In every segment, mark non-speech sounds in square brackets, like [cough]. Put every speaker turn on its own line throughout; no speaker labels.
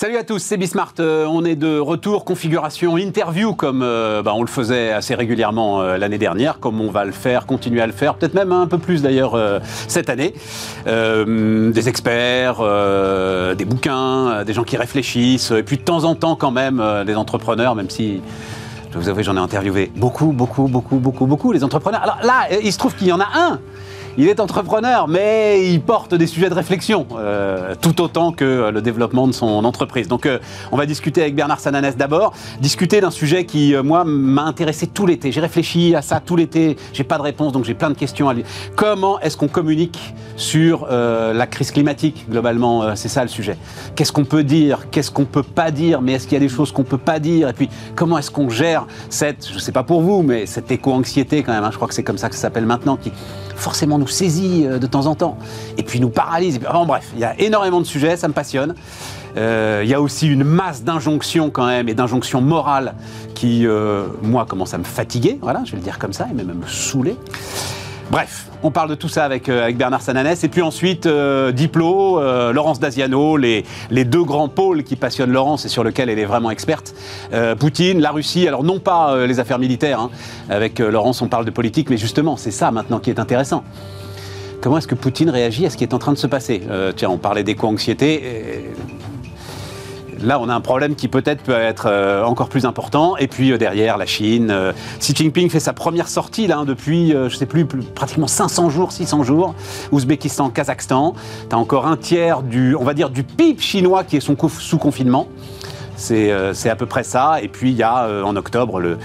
Salut à tous, c'est Bismart. Euh, on est de retour, configuration interview comme euh, bah, on le faisait assez régulièrement euh, l'année dernière, comme on va le faire, continuer à le faire, peut-être même un peu plus d'ailleurs cette année. des experts, des bouquins, des gens qui réfléchissent, et puis de temps en temps quand même des entrepreneurs, même si je vous avoue, j'en ai interviewé beaucoup, beaucoup, beaucoup, beaucoup, beaucoup, les entrepreneurs. Alors là, il se trouve qu'il y en a un il est entrepreneur, mais il porte des sujets de réflexion, euh, tout autant que le développement de son entreprise. Donc, euh, on va discuter avec Bernard Sananès d'abord, discuter d'un sujet qui, euh, moi, m'a intéressé tout l'été. J'ai réfléchi à ça tout l'été, j'ai pas de réponse, donc j'ai plein de questions à lui. Comment est-ce qu'on communique sur la crise climatique, globalement C'est ça le sujet. Qu'est-ce qu'on peut dire Qu'est-ce qu'on peut pas dire Mais est-ce qu'il y a des choses qu'on peut pas dire? Et puis, comment est-ce qu'on gère cette, je sais pas pour vous, mais cette éco-anxiété quand même, hein, je crois que c'est comme ça que ça s'appelle maintenant, qui forcément nous saisit euh, de temps en temps, et puis nous paralyse. En bref, il y a énormément de sujets, ça me passionne. Euh, il y a aussi une masse d'injonctions quand même, et d'injonctions morales qui, euh, moi, commencent à me fatiguer, voilà, je vais le dire comme ça, et même à me saouler. Bref, on parle de tout ça avec, euh, avec Bernard Sananès. Et puis ensuite, euh, Diplo, euh, Laurence Daziano, les, deux grands pôles qui passionnent Laurence et sur lesquels elle est vraiment experte. Poutine, la Russie, alors non pas les affaires militaires. Hein. Avec Laurence, on parle de politique, mais justement, c'est ça maintenant qui est intéressant. Comment est-ce que Poutine réagit à ce qui est en train de se passer? Tiens, on parlait d'éco-anxiété. Là, on a un problème qui peut-être peut être euh, encore plus important. Et puis euh, derrière, la Chine. Euh, Xi Jinping fait sa première sortie là, hein, depuis, je ne sais plus, pratiquement 500 jours, 600 jours. Ouzbékistan, Kazakhstan. Tu as encore un tiers du, on va dire, du PIB chinois qui est sous confinement. C'est à peu près ça. Et puis il y a en octobre le,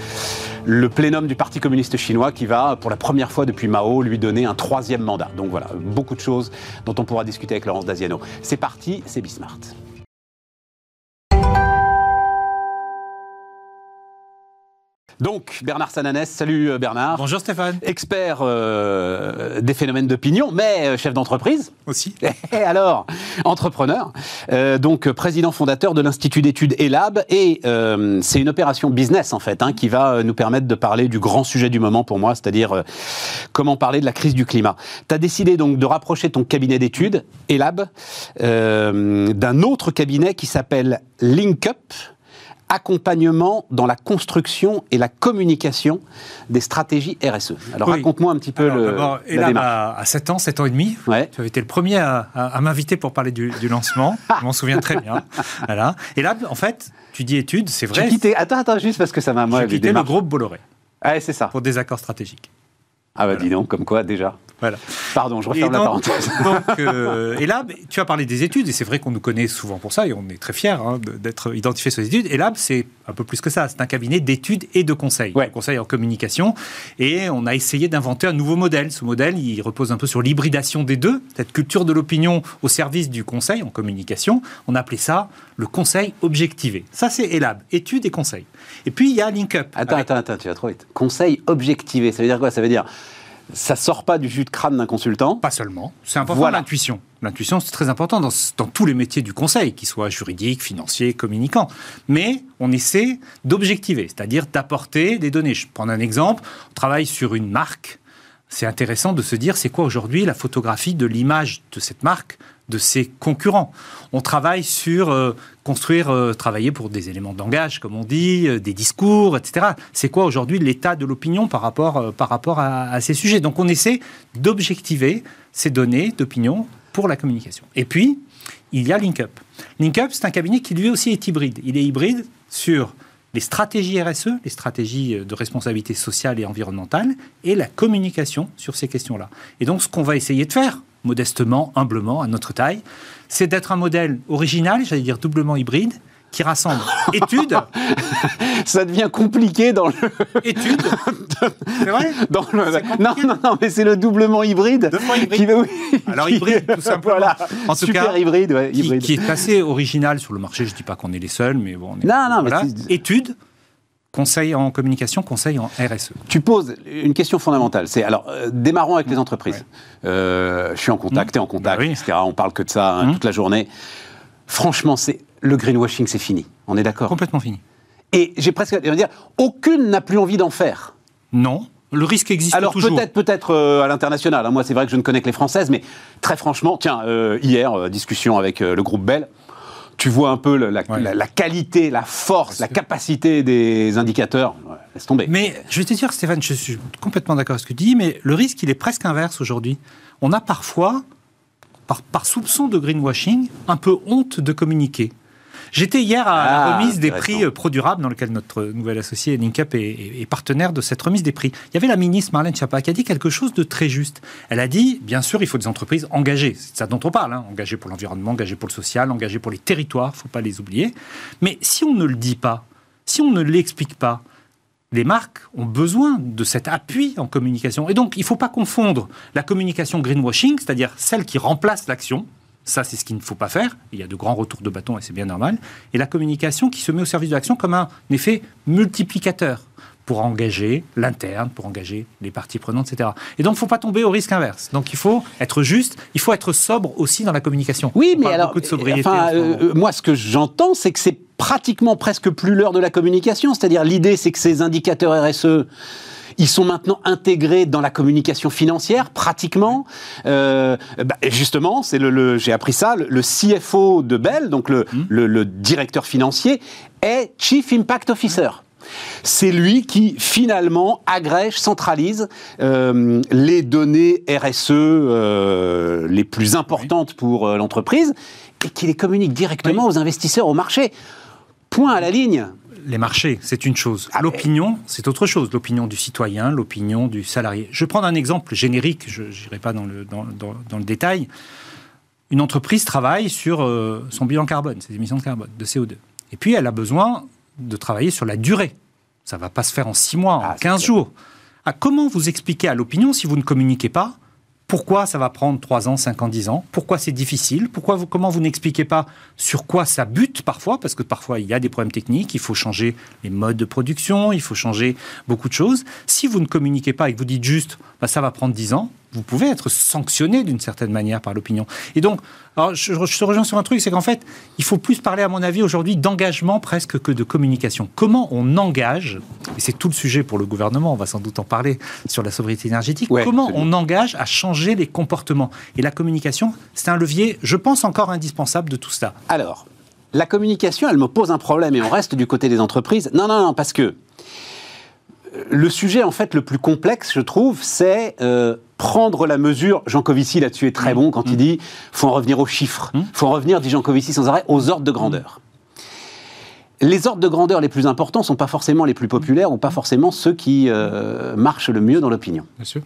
le plénum du Parti communiste chinois qui va, pour la première fois depuis Mao, lui donner un troisième mandat. Donc voilà, beaucoup de choses dont on pourra discuter avec Laurence Daziano. C'est parti, c'est Bismart. Donc, Bernard Sananès, salut euh, Bernard.
Bonjour Stéphane.
Expert euh, des phénomènes d'opinion, mais euh, chef d'entreprise.
Aussi. [laughs]
Et alors, entrepreneur. donc, président fondateur de l'Institut d'études ELAB. Et c'est une opération business, en fait, hein, qui va nous permettre de parler du grand sujet du moment pour moi, c'est-à-dire comment parler de la crise du climat. Tu as décidé donc de rapprocher ton cabinet d'études, ELAB, d'un autre cabinet qui s'appelle LinkUp accompagnement dans la construction et la communication des stratégies RSE. Alors raconte-moi un petit peu le, la démarche.
À, 7 ans, 7 ans et demi, ouais. tu avais été le premier à, m'inviter pour parler du, lancement. [laughs] Je m'en souviens très bien. Voilà. Et là, en fait, tu dis études, c'est vrai.
Tu attends, attends, juste parce que ça m'a...
J'ai quitté le groupe Bolloré.
Ouais, c'est ça.
Pour des accords stratégiques.
Ah bah dis donc, comme quoi déjà. Voilà. Pardon, je referme la parenthèse. [laughs]
Euh, et là, tu as parlé des études, et c'est vrai qu'on nous connaît souvent pour ça, et on est très fiers hein, d'être identifié sur les études. Et là, c'est un peu plus que ça. C'est un cabinet d'études et de conseils. Ouais. Conseil en communication. Et on a essayé d'inventer un nouveau modèle. Ce modèle, il repose un peu sur l'hybridation des deux, cette culture de l'opinion au service du conseil en communication. On a appelé ça le conseil objectivé. Ça, c'est ELAB, études et conseils. Et puis, il y a LinkUp.
Attends, attends, attends, tu vas trop vite. Conseil objectivé, ça veut dire quoi? Ça veut dire ça sort pas du jus de crâne d'un consultant.
Pas seulement. C'est important l'intuition. L'intuition, c'est très important dans, dans, tous les métiers du conseil, qu'ils soient juridiques, financiers, communicants. Mais on essaie d'objectiver, c'est-à-dire d'apporter des données. Je prends un exemple. On travaille sur une marque. C'est intéressant de se dire, c'est quoi aujourd'hui la photographie de l'image de cette marque de ses concurrents. On travaille sur euh, construire, euh, travailler pour des éléments de langage, comme on dit, euh, des discours, etc. C'est quoi aujourd'hui l'état de l'opinion par rapport, par rapport à, ces sujets? Donc on essaie d'objectiver ces données d'opinion pour la communication. Et puis, il y a LinkUp. LinkUp, c'est un cabinet qui lui aussi est hybride. Il est hybride sur les stratégies RSE, les stratégies de responsabilité sociale et environnementale, et la communication sur ces questions-là. Et donc, ce qu'on va essayer de faire, modestement, humblement, à notre taille, c'est d'être un modèle original, j'allais dire doublement hybride, qui rassemble [laughs] études.
Ça devient compliqué dans le.
Études. C'est vrai? [laughs]
Non, non, non, mais c'est le doublement hybride.
Doublement hybride. Alors hybride, tout simplement. [laughs] Voilà.
En tout Super cas, hybride, ouais, hybride.
Qui, est assez original sur le marché. Je ne dis pas qu'on est les seuls, mais bon. On est,
non, non, mais
études conseil en communication, conseil en RSE.
Tu poses une question fondamentale. C'est alors euh, démarrons avec les entreprises. Euh, je suis en contact, mmh. et en contact, bah etc. On parle que de ça hein, mmh. toute la journée. Franchement, c'est le greenwashing, c'est fini. On est d'accord?
Complètement fini.
Et j'ai presque à dire, aucune n'a plus envie d'en faire.
Non. Le risque existe
Alors
toujours.
peut-être peut-être euh, à l'international. hein. Moi, c'est vrai que je ne connais que les françaises, mais très franchement, tiens, euh, hier discussion avec le groupe Bell. Tu vois un peu le- la,
Ouais.
la- la qualité, la force, la capacité des indicateurs. Ouais, laisse tomber.
Mais je vais te dire, Stéphane, je suis complètement d'accord avec ce que tu dis, mais le risque, il est presque inverse aujourd'hui. On a parfois, par, par soupçon de greenwashing, un peu honte de communiquer. J'étais hier à
Ah,
la remise des prix euh, ProDurable, dans lequel notre nouvel associé Linkap est, est- est partenaire de cette remise des prix. Il y avait la ministre Marlène Schiappa qui a dit quelque chose de très juste. Elle a dit, bien sûr, il faut des entreprises engagées. C'est ça dont on parle. hein. Engagées pour l'environnement, engagées pour le social, engagées pour les territoires, il ne faut pas les oublier. Mais si on ne le dit pas, si on ne l'explique pas, les marques ont besoin de cet appui en communication. Et donc, il ne faut pas confondre la communication greenwashing, c'est-à-dire celle qui remplace l'action. Ça, c'est ce qu'il ne faut pas faire. Il y a de grands retours de bâton et c'est bien normal. Et la communication qui se met au service de l'action comme un effet multiplicateur pour engager l'interne, pour engager les parties prenantes, etc. Et donc, il ne faut pas tomber au risque inverse. Donc, il faut être juste, il faut être sobre aussi dans la communication.
Oui, mais alors,
beaucoup de sobriété.
enfin,
moment.
euh, moi, ce que j'entends, c'est que c'est pratiquement presque plus l'heure de la communication. C'est-à-dire, l'idée, c'est que ces indicateurs RSE, ils sont maintenant intégrés dans la communication financière, pratiquement. Euh, bah, justement, c'est le, le- j'ai appris ça, le, le CFO de Bell, donc le,
Hmm.
le- directeur financier, est Chief Impact Officer. C'est lui qui finalement agrège, centralise euh, les données RSE euh, les plus importantes pour l'entreprise et qui les communique directement aux investisseurs, au marché. Point à la ligne.
Les marchés, c'est une chose. L'opinion, c'est autre chose. L'opinion du citoyen, l'opinion du salarié. Je vais prendre un exemple générique, je n'irai pas dans le, dans, dans- dans le détail. Une entreprise travaille sur euh, son bilan carbone, ses émissions de carbone, de CO2. Et puis, elle a besoin de travailler sur la durée. Ça ne va pas se faire en 6 mois,
Ah,
en
c'est
15
clair.
jours. Ah, comment vous expliquez à l'opinion, si vous ne communiquez pas, pourquoi ça va prendre 3 ans, 5 ans, 10 ans? Pourquoi c'est difficile? Pourquoi vous, Comment vous n'expliquez pas sur quoi ça bute parfois? Parce que parfois, il y a des problèmes techniques, il faut changer les modes de production, il faut changer beaucoup de choses. Si vous ne communiquez pas et que vous dites juste bah, ça va prendre 10 ans, vous pouvez être sanctionné d'une certaine manière par l'opinion. Et donc, alors, je, je te rejoins sur un truc, c'est qu'en fait, il faut plus parler, à mon avis, aujourd'hui d'engagement presque que de communication. Comment on engage, et c'est tout le sujet pour le gouvernement, on va sans doute en parler sur la sobriété énergétique,
Ouais,
comment on engage à changer les comportements? Et la communication, c'est un levier, je pense, encore indispensable de tout cela.
Alors, la communication, elle me pose un problème et on reste du côté des entreprises. Non, non, non, parce que euh, le sujet, en fait, le plus complexe, je trouve, c'est euh, prendre la mesure. Jean Covici, là-dessus, est très bon quand il dit faut en revenir aux chiffres. faut en revenir, dit Jean Covici sans arrêt, aux ordres de grandeur. Les ordres de grandeur les plus importants sont pas forcément les plus populaires ou pas forcément ceux qui euh, marchent le mieux dans l'opinion.
Bien sûr.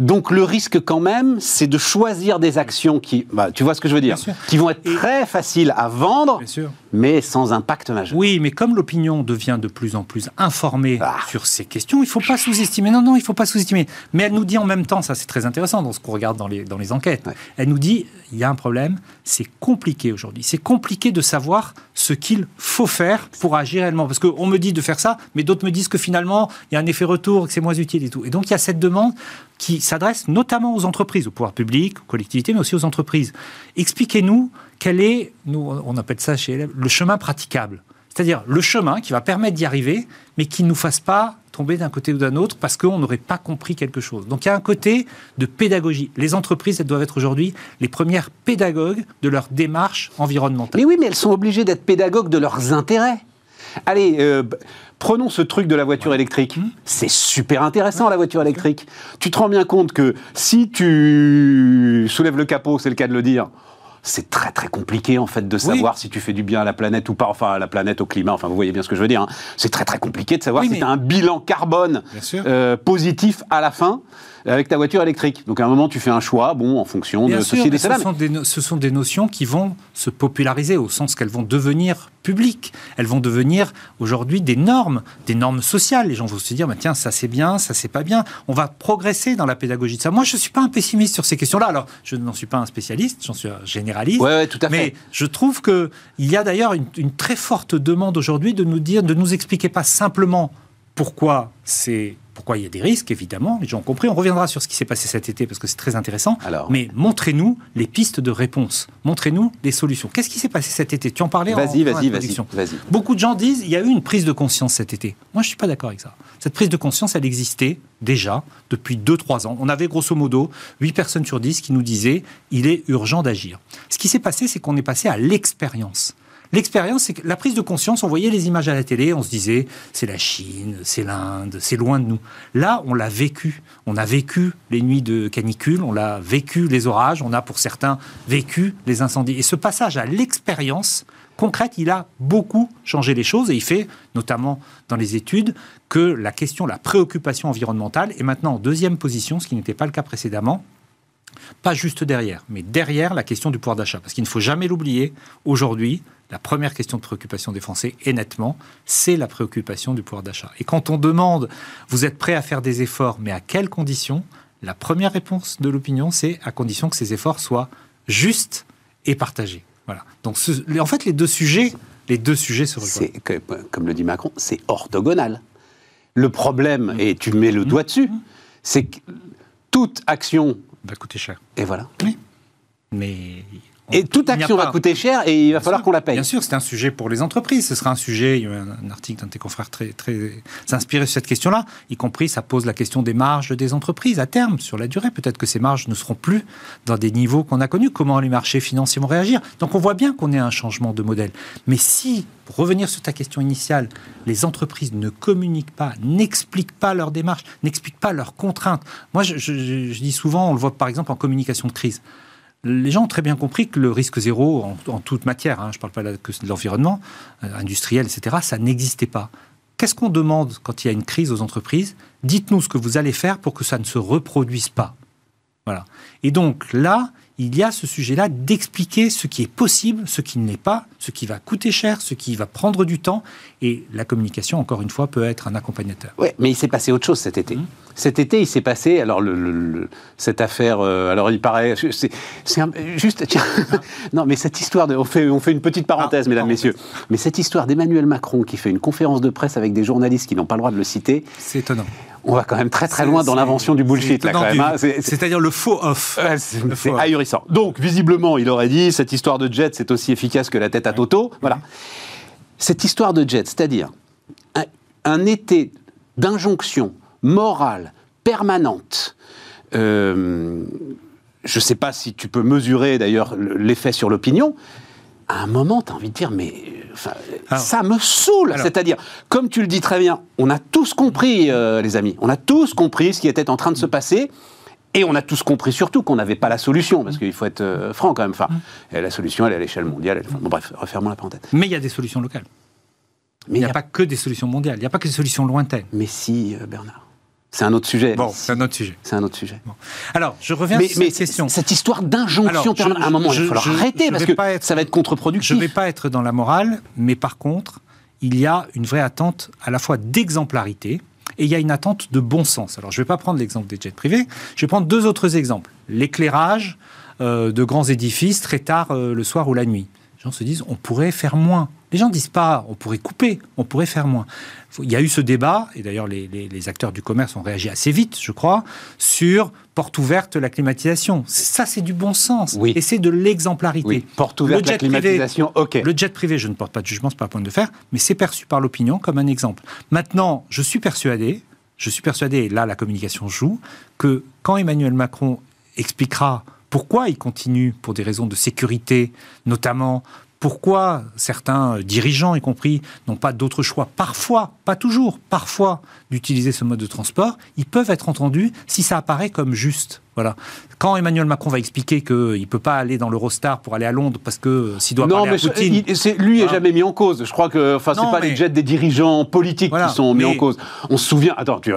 Donc le risque quand même, c'est de choisir des actions qui, bah, tu vois ce que je veux dire, qui vont être très faciles à vendre, mais sans impact majeur.
Oui, mais comme l'opinion devient de plus en plus informée
Ah.
sur ces questions, il ne faut pas sous-estimer. Non, non, il ne faut pas sous-estimer. Mais elle nous dit en même temps, ça c'est très intéressant dans ce qu'on regarde dans les, dans les enquêtes,
Ouais.
elle nous dit, il y a un problème, c'est compliqué aujourd'hui. C'est compliqué de savoir ce qu'il faut faire pour agir réellement. Parce qu'on me dit de faire ça, mais d'autres me disent que finalement, il y a un effet retour, que c'est moins utile et tout. Et donc il y a cette demande qui s'adresse notamment aux entreprises, au pouvoir public, aux collectivités, mais aussi aux entreprises. Expliquez-nous quel est, nous on appelle ça chez LF, le chemin praticable. C'est-à-dire le chemin qui va permettre d'y arriver, mais qui ne nous fasse pas tomber d'un côté ou d'un autre parce qu'on n'aurait pas compris quelque chose. Donc il y a un côté de pédagogie. Les entreprises, elles doivent être aujourd'hui les premières pédagogues de leur démarche environnementale.
Mais oui, mais elles sont obligées d'être pédagogues de leurs intérêts. Allez, euh, prenons ce truc de la voiture électrique.
Mmh.
C'est super intéressant la voiture électrique. Tu te rends bien compte que si tu soulèves le capot, c'est le cas de le dire, c'est très très compliqué en fait de savoir si tu fais du bien à la planète ou pas, enfin à la planète, au climat, enfin vous voyez bien ce que je veux dire. hein. C'est très très compliqué de savoir
Oui,
si
mais-
tu as un bilan carbone euh, positif à la fin avec ta voiture électrique. Donc à un moment tu fais un choix, bon, en fonction
Bien
de
sûr,
ceci de
ce, sont des, ce sont des notions qui vont se populariser au sens qu'elles vont devenir publiques. Elles vont devenir aujourd'hui des normes, des normes sociales. Les gens vont se dire, bah, tiens, ça c'est bien, ça c'est pas bien. On va progresser dans la pédagogie de ça. Moi, je suis pas un pessimiste sur ces questions-là. Alors, je n'en suis pas un spécialiste, j'en suis un généraliste.
Ouais, ouais, tout à fait.
Mais je trouve que il y a d'ailleurs une, une très forte demande aujourd'hui de nous dire, de nous expliquer pas simplement pourquoi c'est pourquoi il y a des risques, évidemment, les gens ont compris. On reviendra sur ce qui s'est passé cet été parce que c'est très intéressant. Mais montrez-nous les pistes de réponse. Montrez-nous les solutions. Qu'est-ce qui s'est passé cet été? Tu en parlais
Vas-y, vas-y, vas-y.
Beaucoup de gens disent il y a eu une prise de conscience cet été. Moi, je ne suis pas d'accord avec ça. Cette prise de conscience, elle existait déjà depuis 2-3 ans. On avait grosso modo 8 personnes sur 10 qui nous disaient il est urgent d'agir. Ce qui s'est passé, c'est qu'on est passé à l'expérience. L'expérience, c'est que la prise de conscience, on voyait les images à la télé, on se disait, c'est la Chine, c'est l'Inde, c'est loin de nous. Là, on l'a vécu. On a vécu les nuits de canicule, on l'a vécu les orages, on a pour certains vécu les incendies. Et ce passage à l'expérience concrète, il a beaucoup changé les choses et il fait, notamment dans les études, que la question, la préoccupation environnementale est maintenant en deuxième position, ce qui n'était pas le cas précédemment pas juste derrière, mais derrière la question du pouvoir d'achat. Parce qu'il ne faut jamais l'oublier, aujourd'hui, la première question de préoccupation des Français, et nettement, c'est la préoccupation du pouvoir d'achat. Et quand on demande, vous êtes prêt à faire des efforts, mais à quelles conditions La première réponse de l'opinion, c'est à condition que ces efforts soient justes et partagés. Voilà. Donc, en fait, les deux sujets, les deux sujets se rejoignent.
Comme le dit Macron, c'est orthogonal. Le problème, et tu mets le doigt dessus, c'est que toute action
va coûter cher.
Et voilà.
Oui. Mais
et toute action va coûter cher et il va falloir qu'on la paye.
Bien sûr, c'est un sujet pour les entreprises. Ce sera un sujet, il y a un, article d'un de tes confrères très, très inspiré sur cette question-là, y compris ça pose la question des marges des entreprises à terme, sur la durée. Peut-être que ces marges ne seront plus dans des niveaux qu'on a connus. Comment les marchés financiers vont réagir? Donc on voit bien qu'on est un changement de modèle. Mais si, pour revenir sur ta question initiale, les entreprises ne communiquent pas, n'expliquent pas leurs démarches, n'expliquent pas leurs contraintes. Moi, je, je dis souvent, on le voit par exemple en communication de crise les gens ont très bien compris que le risque zéro, en, toute matière, hein, je ne parle pas que de l'environnement, euh, industriel, etc., ça n'existait pas. Qu'est-ce qu'on demande quand il y a une crise aux entreprises? Dites-nous ce que vous allez faire pour que ça ne se reproduise pas. Voilà. Et donc là, il y a ce sujet-là d'expliquer ce qui est possible, ce qui ne l'est pas, ce qui va coûter cher, ce qui va prendre du temps. Et la communication, encore une fois, peut être un accompagnateur.
Oui, mais il s'est passé autre chose cet été. Mmh. Cet été, il s'est passé, alors le, cette affaire, euh, alors il paraît, c'est juste, tiens, [laughs] non, mais cette histoire, de, on, fait, on fait une petite parenthèse, ah, mesdames, messieurs, mais cette histoire d'Emmanuel Macron qui fait une conférence de presse avec des journalistes qui n'ont pas le droit de le citer.
C'est étonnant
on va quand même très très loin dans l'invention du bullshit là quand même. Hein.
C'est-à-dire le faux off.
c'est ahurissant. Donc visiblement, il aurait dit cette histoire de jet c'est aussi efficace que la tête à Toto. Voilà. Cette histoire de jet, c'est-à-dire un, été d'injonction morale permanente. Euh, je ne sais pas si tu peux mesurer d'ailleurs l'effet sur l'opinion. À un moment, tu as envie de dire, mais ça me saoule. C'est-à-dire, comme tu le dis très bien, on a tous compris, euh, les amis, on a tous compris ce qui était en train de se passer. Et on a tous compris surtout qu'on n'avait pas la solution, parce qu'il faut être euh, franc quand même. Enfin, mm. la solution, elle est à l'échelle mondiale. bon, bref, refermons la parenthèse.
Mais il y a des solutions locales. Mais il n'y a, pas que des solutions mondiales, il n'y a pas que des solutions lointaines.
Mais si, euh, Bernard. C'est un autre sujet.
Bon, c'est un autre sujet.
C'est un autre sujet.
Alors, je reviens sur cette question.
Cette histoire d'injonction, à un moment, il va falloir arrêter parce que ça va être contre-productif.
Je ne vais pas être dans la morale, mais par contre, il y a une vraie attente à la fois d'exemplarité et il y a une attente de bon sens. Alors, je ne vais pas prendre l'exemple des jets privés, je vais prendre deux autres exemples. L'éclairage euh, de grands édifices très tard euh, le soir ou la nuit. Les gens se disent, on pourrait faire moins. Les gens disent pas, on pourrait couper, on pourrait faire moins. Il y a eu ce débat, et d'ailleurs les, acteurs du commerce ont réagi assez vite, je crois, sur porte ouverte la climatisation. Ça, c'est du bon sens. Oui. Et c'est de l'exemplarité. Oui.
Porte ouverte la climatisation, ok.
Le jet privé, je ne porte pas de jugement, ce n'est pas le point de faire, mais c'est perçu par l'opinion comme un exemple. Maintenant, je suis persuadé, je suis persuadé, et là la communication joue, que quand Emmanuel Macron expliquera pourquoi il continue, pour des raisons de sécurité notamment, pourquoi certains dirigeants, y compris, n'ont pas d'autre choix, parfois, pas toujours, parfois, d'utiliser ce mode de transport, ils peuvent être entendus si ça apparaît comme juste. Voilà. Quand Emmanuel Macron va expliquer qu'il ne peut pas aller dans l'Eurostar pour aller à Londres parce que euh, s'il doit non, parler à Poutine...
lui n'est jamais mis en cause. Je crois que enfin, ce pas les jets des dirigeants politiques qui sont mis en cause. On se souvient, attends, tu,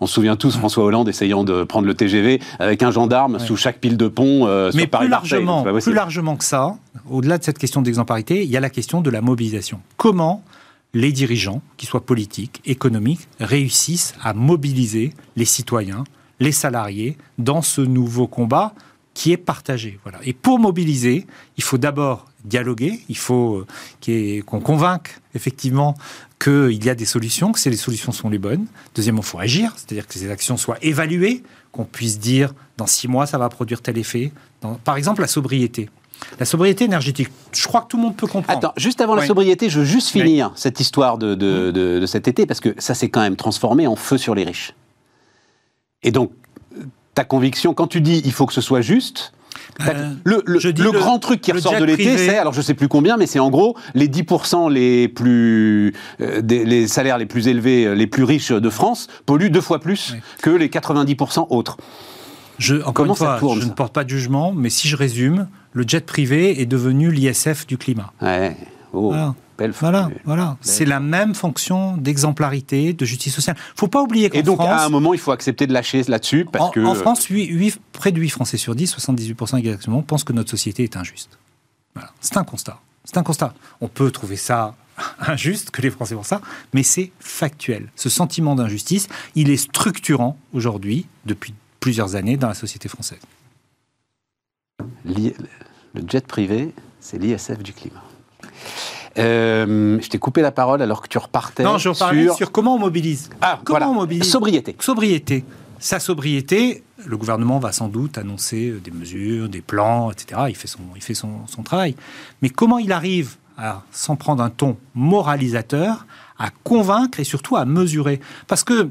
on se souvient tous François Hollande essayant de prendre le TGV avec un gendarme sous chaque pile de pont euh,
mais plus largement, plus largement que ça, au-delà de cette question d'exemplarité, il y a la question de la mobilisation. Comment les dirigeants, qu'ils soient politiques, économiques, réussissent à mobiliser les citoyens, les salariés dans ce nouveau combat qui est partagé. Voilà. Et pour mobiliser, il faut d'abord dialoguer, il faut qu'on convainque effectivement qu'il y a des solutions, que les solutions sont les bonnes. Deuxièmement, il faut agir, c'est-à-dire que ces actions soient évaluées, qu'on puisse dire dans six mois ça va produire tel effet. par exemple, la sobriété. La sobriété énergétique, je crois que tout le monde peut comprendre.
Attends, juste avant la sobriété, je veux juste finir cette histoire de, de, cet été, parce que ça s'est quand même transformé en feu sur les riches. Et donc, ta conviction, quand tu dis il faut que ce soit juste, euh, le, le, grand truc qui ressort de l'été, c'est, alors je sais plus combien, mais c'est en gros les 10% les plus, euh, les salaires les plus élevés, euh, les plus riches de France polluent deux fois plus que les 90% autres.
Je, encore une fois, je ne porte pas de jugement, mais si je résume, le jet privé est devenu l'ISF du climat.
Ouais. Oh.
Voilà, voilà. C'est la même fonction d'exemplarité, de justice sociale. Il ne faut pas oublier qu'en
Et donc, à un moment, il faut accepter de lâcher là-dessus parce
en,
que...
En France, près de 8 Français sur 10, 78% exactement, pensent que notre société est injuste. Voilà. C'est un constat. C'est un constat. On peut trouver ça [laughs] injuste, que les Français font ça, mais c'est factuel. Ce sentiment d'injustice, il est structurant aujourd'hui, depuis plusieurs années, dans la société française.
Le jet privé, c'est l'ISF du climat. Euh, je t'ai coupé la parole alors que tu repartais.
Non, je repartais sur... sur comment on mobilise.
Ah, comment voilà. on mobilise
Sobriété. Sobriété. Sa sobriété, le gouvernement va sans doute annoncer des mesures, des plans, etc. Il fait son, il fait son, son travail. Mais comment il arrive à s'en prendre un ton moralisateur, à convaincre et surtout à mesurer? Parce que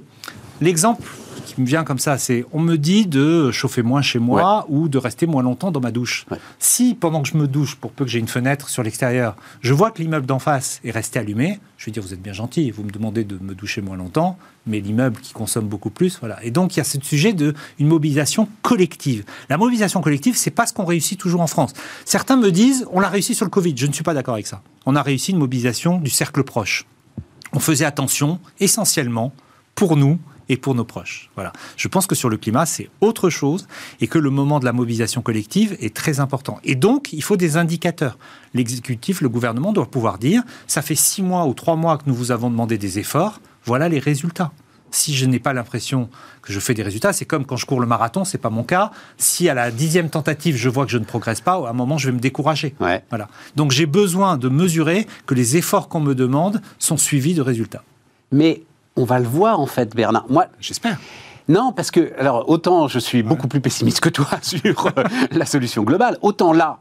l'exemple qui me vient comme ça, c'est on me dit de chauffer moins chez moi ou de rester moins longtemps dans ma douche. Si pendant que je me douche, pour peu que j'ai une fenêtre sur l'extérieur, je vois que l'immeuble d'en face est resté allumé, je vais dire vous êtes bien gentil, vous me demandez de me doucher moins longtemps, mais l'immeuble qui consomme beaucoup plus, voilà. Et donc il y a ce sujet de une mobilisation collective. La mobilisation collective, c'est pas ce qu'on réussit toujours en France. Certains me disent on l'a réussi sur le Covid. Je ne suis pas d'accord avec ça. On a réussi une mobilisation du cercle proche. On faisait attention essentiellement pour nous et pour nos proches. Voilà. Je pense que sur le climat, c'est autre chose et que le moment de la mobilisation collective est très important. Et donc, il faut des indicateurs. L'exécutif, le gouvernement doit pouvoir dire, ça fait six mois ou trois mois que nous vous avons demandé des efforts, voilà les résultats. Si je n'ai pas l'impression que je fais des résultats, c'est comme quand je cours le marathon, c'est pas mon cas. Si à la dixième tentative, je vois que je ne progresse pas, à un moment, je vais me décourager. Voilà. Donc j'ai besoin de mesurer que les efforts qu'on me demande sont suivis de résultats.
Mais on va le voir en fait, Bernard.
Moi, j'espère.
Non, parce que, alors, autant je suis beaucoup plus pessimiste que toi [laughs] sur euh, la solution globale, autant là,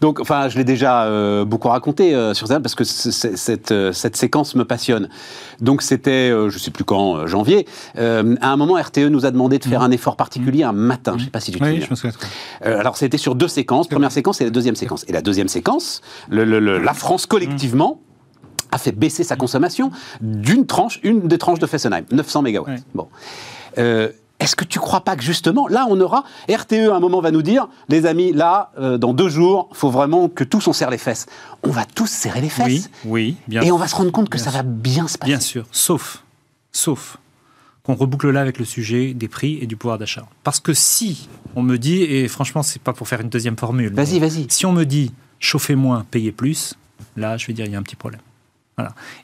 donc, enfin, je l'ai déjà euh, beaucoup raconté euh, sur ça parce que cette, cette, séquence me passionne. Donc, c'était, je ne sais plus quand, janvier. à un moment, RTE nous a demandé de faire mmh. un effort particulier un matin. Je ne sais pas si tu te
oui, je
me alors, c'était sur deux séquences. Première séquence et la deuxième séquence. Et la deuxième séquence, la France collectivement a fait baisser sa consommation d'une tranche, une des tranches de Fessenheim, 900 MW. Bon. Euh, est-ce que tu crois pas que justement, là, on aura RTE à un moment va nous dire, les amis, là, euh, dans deux jours, il faut vraiment que tous on serre les fesses. On va tous serrer les fesses.
Oui, oui,
bien Et on va se rendre compte que ça va bien se passer.
Bien sûr, sauf, sauf qu'on reboucle là avec le sujet des prix et du pouvoir d'achat. Parce que si on me dit, et franchement, c'est pas pour faire une deuxième formule.
Vas-y, vas-y.
Si on me dit chauffer moins, payer plus, là, je vais dire il y a un petit problème.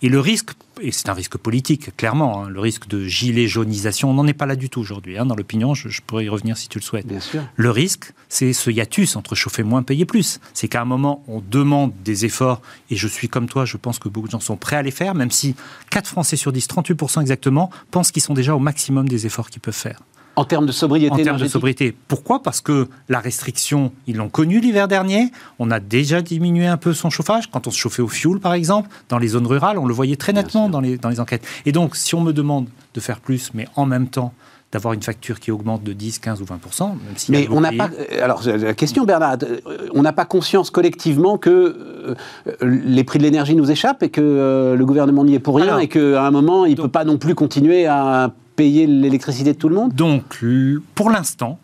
Et le risque, et c'est un risque politique, clairement, hein, le risque de gilet jaunisation, on n'en est pas là du tout aujourd'hui. Hein, dans l'opinion, je, pourrais y revenir si tu le souhaites.
Bien sûr.
Le risque, c'est ce hiatus entre chauffer moins, payer plus. C'est qu'à un moment, on demande des efforts, et je suis comme toi, je pense que beaucoup de gens sont prêts à les faire, même si 4 Français sur 10, 38% exactement, pensent qu'ils sont déjà au maximum des efforts qu'ils peuvent faire.
En termes de sobriété
En termes de sobriété. Pourquoi? Parce que la restriction, ils l'ont connue l'hiver dernier. On a déjà diminué un peu son chauffage. Quand on se chauffait au fioul, par exemple, dans les zones rurales, on le voyait très nettement dans les, dans les enquêtes. Et donc, si on me demande de faire plus, mais en même temps d'avoir une facture qui augmente de 10, 15 ou 20 même
si Mais on n'a pas. Alors, la question, Bernard, on n'a pas conscience collectivement que euh, les prix de l'énergie nous échappent et que euh, le gouvernement n'y est pour rien et qu'à un moment, il ne peut pas non plus continuer à payer l'électricité de tout le monde?
Donc, pour l'instant,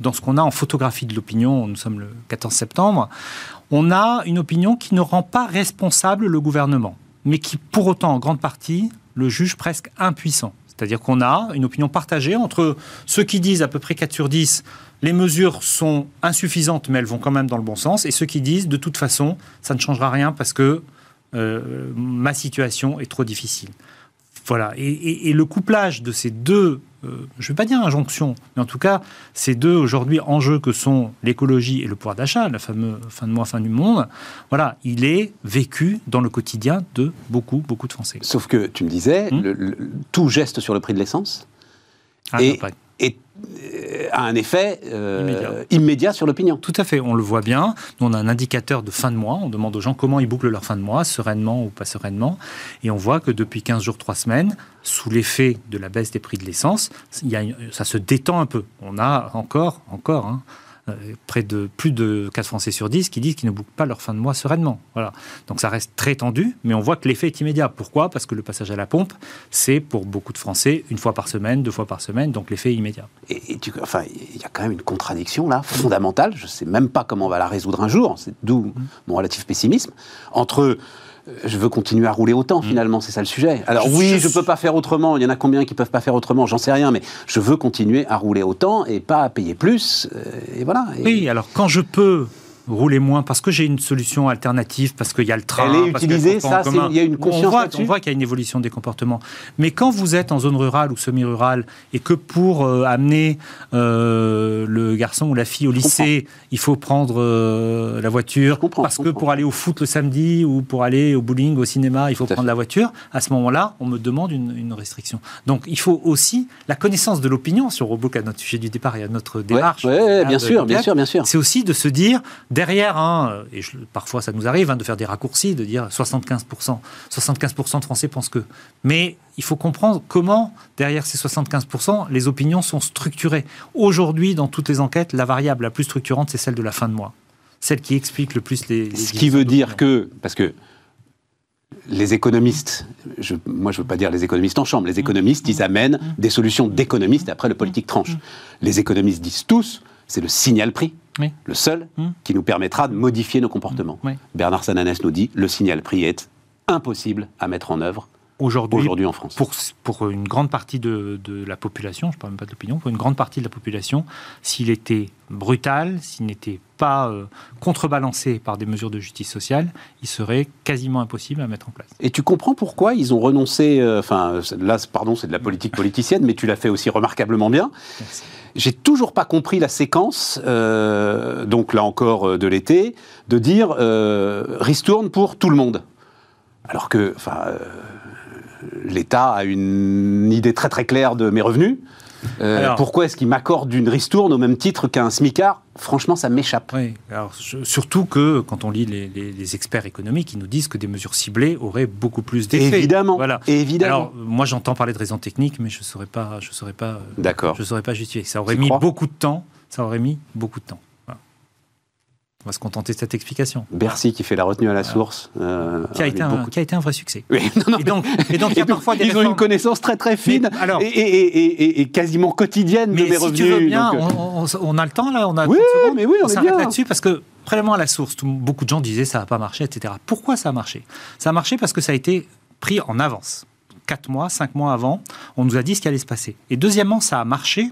dans ce qu'on a en photographie de l'opinion, nous sommes le 14 septembre, on a une opinion qui ne rend pas responsable le gouvernement, mais qui pour autant, en grande partie, le juge presque impuissant. C'est-à-dire qu'on a une opinion partagée entre ceux qui disent à peu près 4 sur 10, les mesures sont insuffisantes, mais elles vont quand même dans le bon sens, et ceux qui disent, de toute façon, ça ne changera rien parce que euh, ma situation est trop difficile voilà. Et, le couplage de ces deux, euh, je ne vais pas dire injonction, mais en tout cas, ces deux aujourd'hui enjeux que sont l'écologie et le pouvoir d'achat, la fameuse fin de mois, fin du monde, voilà, il est vécu dans le quotidien de beaucoup, beaucoup de Français.
Sauf que tu me disais, hmm tout geste sur le prix de l'essence ah, et, euh, a un effet euh, immédiat. sur l'opinion.
Tout à fait, on le voit bien. Nous, on a un indicateur de fin de mois. On demande aux gens comment ils bouclent leur fin de mois, sereinement ou pas sereinement. Et on voit que depuis 15 jours, 3 semaines, sous l'effet de la baisse des prix de l'essence, ça se détend un peu. On a encore, encore, hein, près de plus de 4 Français sur 10 qui disent qu'ils ne bouclent pas leur fin de mois sereinement. Voilà. Donc ça reste très tendu, mais on voit que l'effet est immédiat. Pourquoi? Parce que le passage à la pompe, c'est pour beaucoup de Français une fois par semaine, deux fois par semaine, donc l'effet est immédiat.
Et, tu, enfin, il y a quand même une contradiction là, fondamentale. Je ne sais même pas comment on va la résoudre un jour. C'est d'où mmh. mon relatif pessimisme entre je veux continuer à rouler autant, mm. finalement, c'est ça le sujet. Alors oui, je ne peux pas faire autrement, il y en a combien qui ne peuvent pas faire autrement, j'en sais rien, mais je veux continuer à rouler autant et pas à payer plus, euh, et voilà.
Oui, alors quand je peux rouler moins parce que j'ai une solution alternative, parce qu'il y a le train.
Elle est utilisée, ça, il y a une conscience
On voit, on voit qu'il y a une évolution des comportements. Mais quand vous êtes en zone rurale ou semi-rurale et que pour euh, amener euh, le garçon ou la fille au lycée, il faut prendre euh, la voiture, parce que pour aller au foot le samedi ou pour aller au bowling, au cinéma, il faut prendre la voiture, à ce moment-là, on me demande une, restriction. Donc il faut aussi la connaissance de l'opinion, sur on à notre sujet du départ et à notre démarche.
Oui, bien, sûr, bien sûr, bien sûr.
C'est aussi de se dire, Derrière, hein, et parfois ça nous arrive hein, de faire des raccourcis, de dire 75%. 75% de Français pensent que. Mais il faut comprendre comment, derrière ces 75%, les opinions sont structurées. Aujourd'hui, dans toutes les enquêtes, la variable la plus structurante, c'est celle de la fin de mois. Celle qui explique le plus les.
Ce qui veut dire que. Parce que les économistes, je, moi je ne veux pas dire les économistes en chambre, les économistes, ils amènent des solutions d'économistes, après le politique tranche. Les économistes disent tous, c'est le signal prix le seul hmm. qui nous permettra de modifier nos comportements. Bernard Sananès nous dit le signal prix est impossible à mettre en œuvre aujourd'hui en France.
Pour, pour, une grande partie de, la population, je ne parle même pas de l'opinion, pour une grande partie de la population, s'il était brutal, s'il n'était pas euh, contrebalancé par des mesures de justice sociale, il serait quasiment impossible à mettre en place.
Et tu comprends pourquoi ils ont renoncé, euh, enfin là, pardon, c'est de la politique politicienne, mais tu l'as fait aussi remarquablement bien. J'ai toujours pas compris la séquence, euh, donc là encore de l'été, de dire ristourne pour tout le monde. Alors que, enfin, l'État a une idée très très claire de mes revenus. Euh, pourquoi est-ce qu'il m'accorde une ristourne au même titre qu'un smicard? Franchement, ça m'échappe.
Oui, alors, surtout que quand on lit les, experts économiques, ils nous disent que des mesures ciblées auraient beaucoup plus d'effet.
Évidemment. Voilà. Évidemment. Alors,
moi, j'entends parler de raisons techniques, mais je ne saurais pas, je saurais pas,
D'accord.
je saurais pas justifier. Ça aurait mis beaucoup de temps. Ça aurait mis beaucoup de temps. On va se contenter de cette explication.
Bercy qui fait la retenue à la source.
Euh, qui, a été un, qui, a été un, vrai succès.
Oui, et, donc, et donc, il y a [laughs] parfois des Ils ont une connaissance très très fine alors, et, et, quasiment quotidienne de mes si revenus. Tu veux
bien, euh, on, a le temps là, on a
oui, mais oui, on, on s'arrête
là-dessus parce que prélèvement à la source, beaucoup de gens disaient ça n'a pas marché, etc. Pourquoi ça a marché? Ça a marché parce que ça a été pris en avance. Quatre mois, cinq mois avant, on nous a dit ce qui allait se passer. Et deuxièmement, ça a marché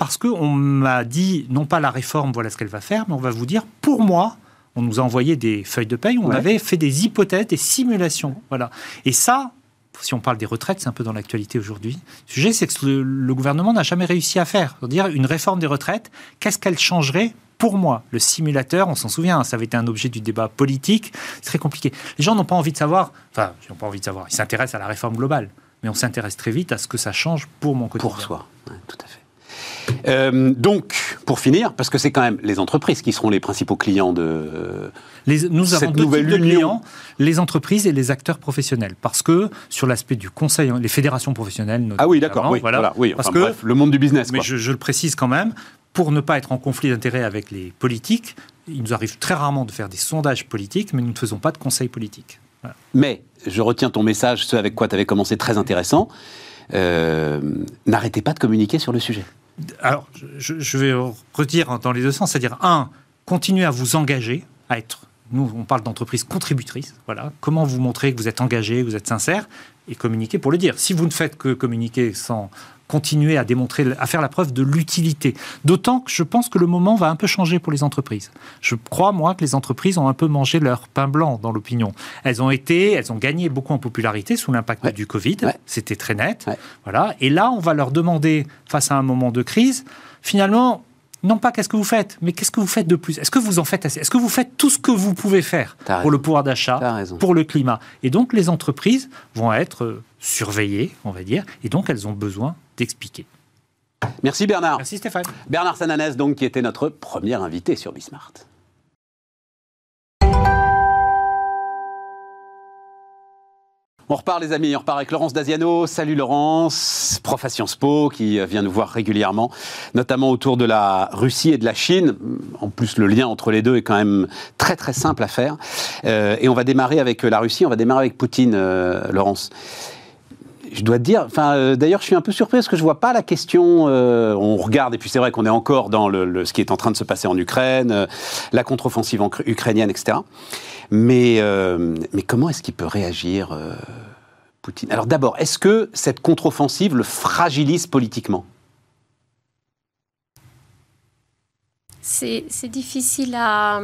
parce qu'on m'a dit, non pas la réforme, voilà ce qu'elle va faire, mais on va vous dire, pour moi, on nous a envoyé des feuilles de paye, on avait fait des hypothèses, des simulations. Voilà. Et ça, si on parle des retraites, c'est un peu dans l'actualité aujourd'hui. Le sujet, c'est que le, gouvernement n'a jamais réussi à faire. C'est-à-dire, une réforme des retraites, qu'est-ce qu'elle changerait pour moi, le simulateur, on s'en souvient, ça avait été un objet du débat politique, c'est très compliqué. Les gens n'ont pas envie de savoir, enfin, ils n'ont pas envie de savoir, ils s'intéressent à la réforme globale, mais on s'intéresse très vite à ce que ça change pour mon quotidien.
Pour soi, tout à fait. Euh, donc, pour finir, parce que c'est quand même les entreprises qui seront les principaux clients de
les, nous avons deux types de clients, les entreprises et les acteurs professionnels. Parce que sur l'aspect du conseil, les fédérations professionnelles.
Ah oui, d'accord, oui, voilà, oui, parce que, bref, le monde du business.
Mais je, le précise quand même, pour ne pas être en conflit d'intérêts avec les politiques, il nous arrive très rarement de faire des sondages politiques, mais nous ne faisons pas de conseils politiques.
Mais je retiens ton message, ce avec quoi tu avais commencé, très intéressant. Euh, n'arrêtez pas de communiquer sur le sujet
alors, je, vais redire dans les deux sens, c'est-à-dire, un, continuez à vous engager, à être, nous, on parle d'entreprise contributrice, voilà, comment vous montrer que vous êtes engagé, que vous êtes sincère, et communiquer pour le dire. Si vous ne faites que communiquer sans continuer à démontrer, à faire la preuve de l'utilité. D'autant que je pense que le moment va un peu changer pour les entreprises. Je crois, moi, que les entreprises ont un peu mangé leur pain blanc dans l'opinion. Elles ont été, elles ont gagné beaucoup en popularité sous l'impact du Covid. C'était très net. Voilà. Et là, on va leur demander, face à un moment de crise, finalement, non pas qu'est-ce que vous faites, mais qu'est-ce que vous faites de plus? Est-ce que vous en faites assez? Est-ce que vous faites tout ce que vous pouvez faire pour le pouvoir d'achat, pour le climat? Et donc les entreprises vont être euh, surveillées, on va dire, et donc elles ont besoin d'expliquer.
Merci Bernard.
Merci Stéphane.
Bernard Sananès, donc, qui était notre premier invité sur Bismart. On repart les amis, on repart avec Laurence Daziano. Salut Laurence, prof à Sciences Po qui vient nous voir régulièrement, notamment autour de la Russie et de la Chine. En plus, le lien entre les deux est quand même très très simple à faire. Euh, et on va démarrer avec la Russie, on va démarrer avec Poutine, euh, Laurence je dois te dire, enfin, euh, d'ailleurs, je suis un peu surpris parce que je vois pas la question. on regarde, et puis c'est vrai qu'on est encore dans le, ce qui est en train de se passer en Ukraine, la contre-offensive ukrainienne, etc. Mais, euh, mais comment est-ce qu'il peut réagir, euh, Poutine? Alors d'abord, est-ce que cette contre-offensive le fragilise politiquement?
C'est difficile à,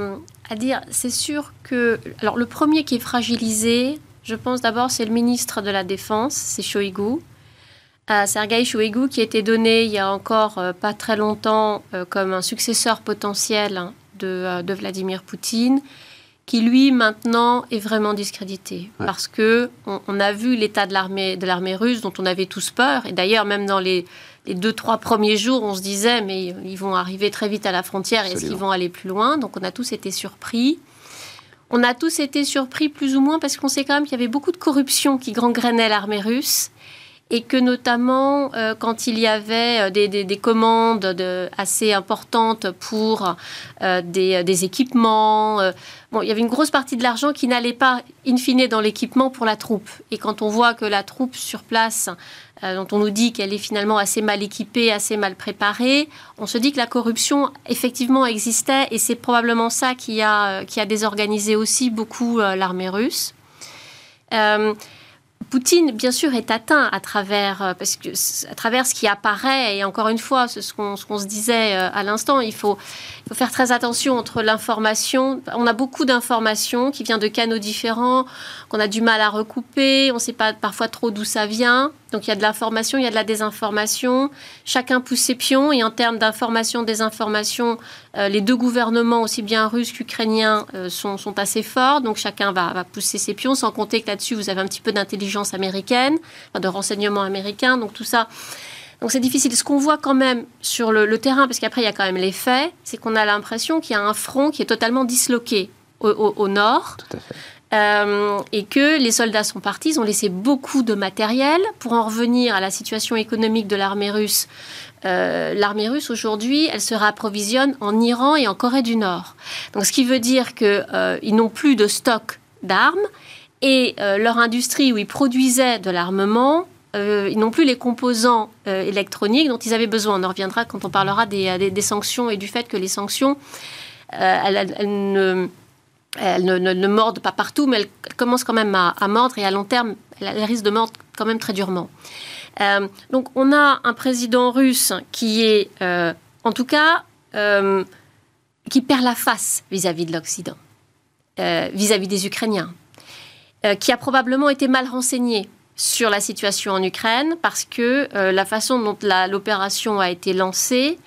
à dire. C'est sûr que... Alors le premier qui est fragilisé, je pense d'abord, c'est le ministre de la Défense, c'est Shoigu. Euh, Sergei Shoigu, qui a été donné il y a encore euh, pas très longtemps comme un successeur potentiel hein, de, de Vladimir Poutine qui lui maintenant est vraiment discrédité. Parce que on, a vu l'état de l'armée de l'armée russe dont on avait tous peur. Et d'ailleurs même dans les, deux trois premiers jours on se disait mais ils vont arriver très vite à la frontière et est-ce qu'ils vont aller plus loin? Donc on a tous été surpris on a tous été surpris plus ou moins parce qu'on sait quand même qu'il y avait beaucoup de corruption qui gangrénait l'armée russe et que notamment euh, quand il y avait euh, des, commandes de, assez importantes pour euh, des, équipements, bon, il y avait une grosse partie de l'argent qui n'allait pas, in fine, dans l'équipement pour la troupe. Et quand on voit que la troupe sur place, dont on nous dit qu'elle est finalement assez mal équipée, assez mal préparée, on se dit que la corruption, effectivement, existait et c'est probablement ça qui a, qui a désorganisé aussi beaucoup l'armée russe. Poutine, bien sûr, est atteint à travers, euh, parce que, à travers ce qui apparaît, et encore une fois, ce qu'on se disait euh, à l'instant, il faut, faut faire très attention entre l'information. On a beaucoup d'informations qui viennent de canaux différents, qu'on a du mal à recouper, on ne sait pas parfois trop d'où ça vient. Donc il y a de l'information, il y a de la désinformation. Chacun pousse ses pions. Et en termes d'information, désinformation, euh, les deux gouvernements, aussi bien russes qu'ukrainiens, euh, sont, assez forts. Donc chacun va, va, pousser ses pions, sans compter que là-dessus, vous avez un petit peu d'intelligence américaine, de renseignement américain. Donc tout ça. Donc c'est difficile. Ce qu'on voit quand même sur le, terrain, parce qu'après il y a quand même les faits, c'est qu'on a l'impression qu'il y a un front qui est totalement disloqué au, au nord.
Tout à fait.
Euh, et que les soldats sont partis, ils ont laissé beaucoup de matériel. Pour en revenir à la situation économique de l'armée russe, euh, l'armée russe aujourd'hui, elle se réapprovisionne en Iran et en Corée du Nord. Donc, ce qui veut dire qu'ils euh, n'ont plus de stock d'armes et leur industrie où ils produisaient de l'armement, ils n'ont plus les composants électroniques dont ils avaient besoin. On en reviendra quand on parlera des, des, sanctions et du fait que les sanctions, elles, elles ne elle ne, morde pas partout, mais elle commence quand même à, mordre et à long terme, elle, risque de mordre quand même très durement. Euh, donc on a un président russe qui est, euh, en tout cas, euh, qui perd la face vis-à-vis de l'Occident, vis-à-vis des Ukrainiens, qui a probablement été mal renseigné sur la situation en Ukraine parce que la façon dont l'opération a été lancée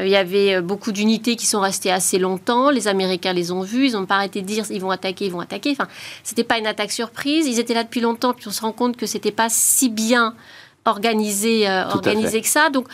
euh, il y avait euh, beaucoup d'unités qui sont restées assez longtemps. Les Américains les ont vues. Ils n'ont pas arrêté de dire ils vont attaquer, ils vont attaquer. Enfin, c'était pas une attaque surprise. Ils étaient là depuis longtemps. Puis on se rend compte que c'était pas si bien organisé, euh, organisé que ça. Donc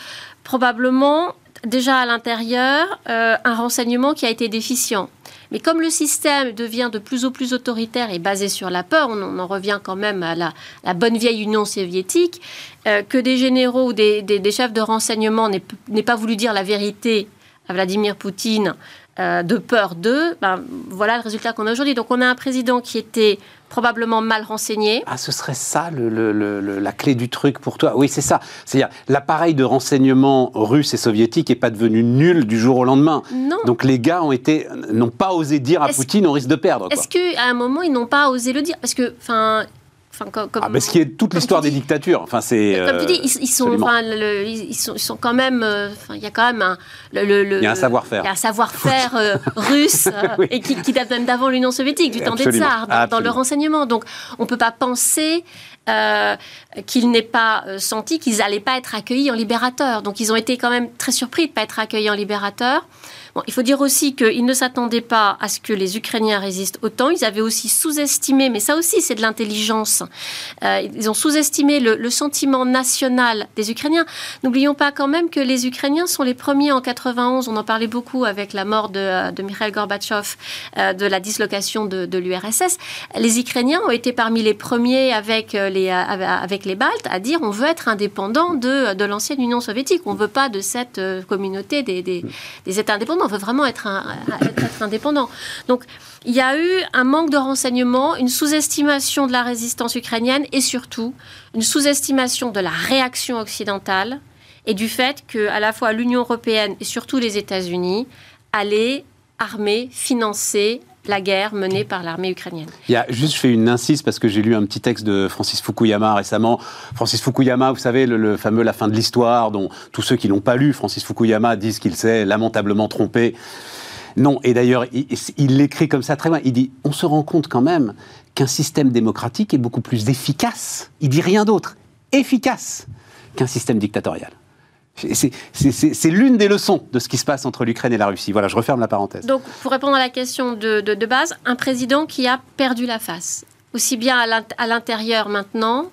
probablement déjà à l'intérieur un renseignement qui a été déficient. Mais comme le système devient de plus en plus autoritaire et basé sur la peur, on, en revient quand même à la, bonne vieille Union soviétique, euh, que des généraux ou des, chefs de renseignement n'aient pas voulu dire la vérité à Vladimir Poutine euh, de peur d'eux, ben, voilà le résultat qu'on a aujourd'hui. Donc on a un président qui était probablement mal renseigné.
Ah, ce serait ça la clé du truc pour toi Oui, c'est ça. C'est-à-dire, l'appareil de renseignement russe et soviétique n'est pas devenu nul du jour au lendemain.
Non.
Donc les gars ont été, n'ont pas osé dire à Poutine, on risque de perdre.
Est-ce qu'à un moment, ils n'ont pas osé le dire? Parce que, enfin, comme,
ah, mais ce qui est toute l'histoire des dictatures. Enfin, c'est.
Comme tu dis, ils, sont, enfin, ils, sont, ils sont quand même. il y a quand même un.
Le, il y a un savoir-faire.
Il y a un savoir-faire [laughs] russe et qui, date même d'avant l'Union soviétique, du temps des tsars, dans, le renseignement. Donc, on ne peut pas penser euh, qu'ils n'aient pas senti qu'ils n'allaient pas être accueillis en libérateurs. Donc ils ont été quand même très surpris de ne pas être accueillis en il faut dire aussi qu'ils ne s'attendaient pas à ce que les Ukrainiens résistent autant. Ils avaient aussi sous-estimé, mais ça aussi c'est de l'intelligence, euh, ils ont sous-estimé le, sentiment national des Ukrainiens. N'oublions pas quand même que les Ukrainiens sont les premiers en 91, on en parlait beaucoup avec la mort de, euh, Mikhail Gorbatchev, euh, de la dislocation de, l'URSS. Les Ukrainiens ont été parmi les premiers avec les, avec les Baltes à dire on veut être indépendant de, de l'ancienne Union soviétique, on ne veut pas de cette communauté des, des, des États indépendants veut vraiment être, indépendant. Donc, il y a eu un manque de renseignements, une sous-estimation de la résistance ukrainienne et surtout une sous-estimation de la réaction occidentale et du fait que à la fois l'Union européenne et surtout les États-Unis allaient armer, financer la guerre menée par l'armée ukrainienne.
Il y a juste, je fais une insiste parce que j'ai lu un petit texte de Francis Fukuyama récemment. Francis Fukuyama, vous savez, le, fameux La fin de l'histoire, dont tous ceux qui l'ont pas lu, Francis Fukuyama, disent qu'il s'est lamentablement trompé. Non, et d'ailleurs, il l'écrit comme ça très bien. Il dit on se rend compte quand même qu'un système démocratique est beaucoup plus efficace. Il dit rien d'autre. Efficace qu'un système dictatorial. C'est l'une des leçons de ce qui se passe entre l'Ukraine et la Russie. Voilà, je referme la parenthèse.
Donc, pour répondre à la question de, de base, un président qui a perdu la face, aussi bien à l'intérieur maintenant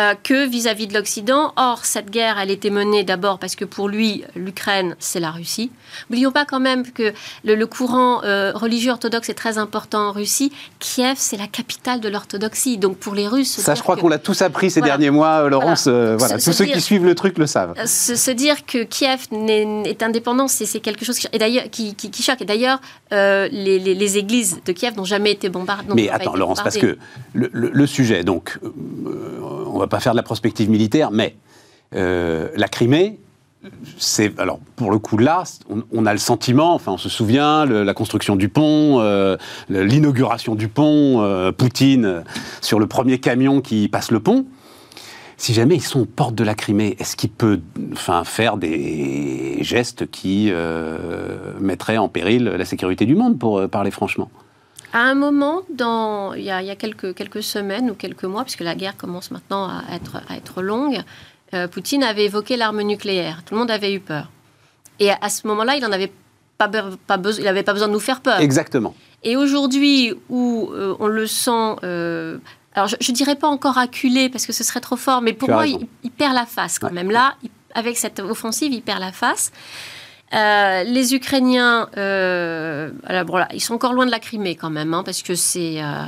euh, que vis-à-vis de l'Occident. Or, cette guerre, elle était menée d'abord parce que pour lui, l'Ukraine, c'est la Russie. N'oublions pas quand même que le, courant euh, religieux orthodoxe est très important en Russie. Kiev, c'est la capitale de l'orthodoxie. Donc pour les Russes...
Ça, je crois qu'on l'a tous appris ces derniers mois, Laurence. Voilà. voilà. Tous ceux qui suivent le truc le savent.
Euh, se, dire que Kiev est, indépendant, c'est quelque chose qui, et qui, qui, qui choque. Et d'ailleurs, les, les, églises de Kiev n'ont jamais été bombardées.
Mais attends, Laurence, parce que le, le sujet, donc, on va pas faire de la prospective militaire, mais euh, la Crimée, c'est alors pour le coup là, on, a le sentiment, enfin on se souvient, la construction du pont, euh, l'inauguration du pont, euh, Poutine sur le premier camion qui passe le pont. Si jamais ils sont aux portes de la Crimée, est-ce qu'il peut enfin, faire des gestes qui mettraient en péril la sécurité du monde, pour parler franchement?
À un moment, dans, il, y a, quelques, quelques semaines ou quelques mois, puisque la guerre commence maintenant à être, à être longue, euh, Poutine avait évoqué l'arme nucléaire. Tout le monde avait eu peur. Et à, ce moment-là, il n'avait pas, pas, il avait pas besoin de nous faire peur.
Exactement.
Et aujourd'hui, où euh, on le sent... Euh, alors, je ne dirais pas encore acculé, parce que ce serait trop fort, mais pour moi, il, perd la face quand même. Là, avec cette offensive, il perd la face. Euh, les Ukrainiens, euh, ils sont encore loin de la Crimée quand même, hein, parce que c'est, euh,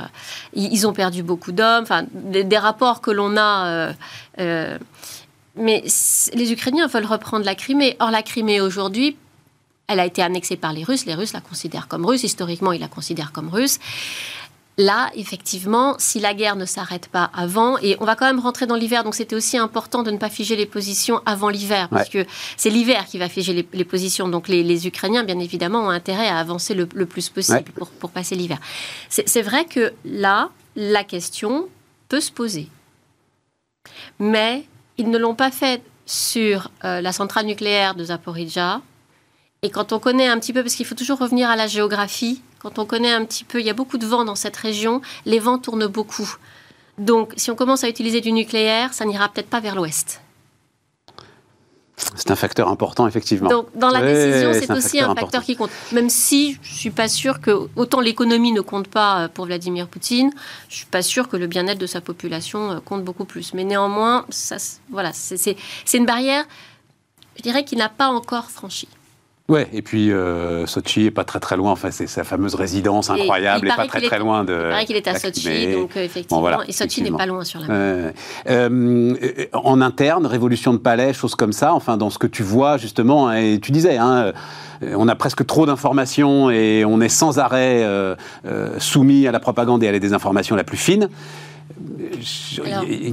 ils, ont perdu beaucoup d'hommes. Enfin, des, rapports que l'on a. mais les Ukrainiens veulent reprendre la Crimée. Or, la Crimée aujourd'hui, elle a été annexée par les Russes. Les Russes la considèrent comme russe. Historiquement, ils la considèrent comme russe. Là, effectivement, si la guerre ne s'arrête pas avant, et on va quand même rentrer dans l'hiver, donc c'était aussi important de ne pas figer les positions avant l'hiver, parce que c'est l'hiver qui va figer les, positions. Donc les, Ukrainiens, bien évidemment, ont intérêt à avancer le, plus possible pour, passer l'hiver. C'est vrai que là, la question peut se poser. Mais ils ne l'ont pas fait sur euh, la centrale nucléaire de Zaporizhia. Et quand on connaît un petit peu, parce qu'il faut toujours revenir à la géographie, quand on connaît un petit peu, il y a beaucoup de vent dans cette région, les vents tournent beaucoup. Donc, si on commence à utiliser du nucléaire, ça n'ira peut-être pas vers l'ouest.
C'est un facteur important, effectivement.
Donc, dans la décision, c'est aussi un facteur, qui compte. Même si je ne suis pas sûr que, autant l'économie ne compte pas euh, pour Vladimir Poutine, je ne suis pas sûr que le bien-être de sa population euh, compte beaucoup plus. Mais néanmoins, ça, voilà, c'est une barrière, je dirais, qui n'a pas encore franchi.
Ouais, et puis euh, Sochi est pas très très loin. Enfin, c'est sa fameuse résidence incroyable et, pas très très loin de.
Il paraît qu'il est à Sochi, donc euh, effectivement. et Sochi n'est pas loin sur la
mer. Euh, en interne, révolution de palais, choses comme ça. Enfin, dans ce que tu vois justement, hein, et tu disais, hein, on a presque trop d'informations et on est sans arrêt soumis à la propagande et à la désinformation la plus fine.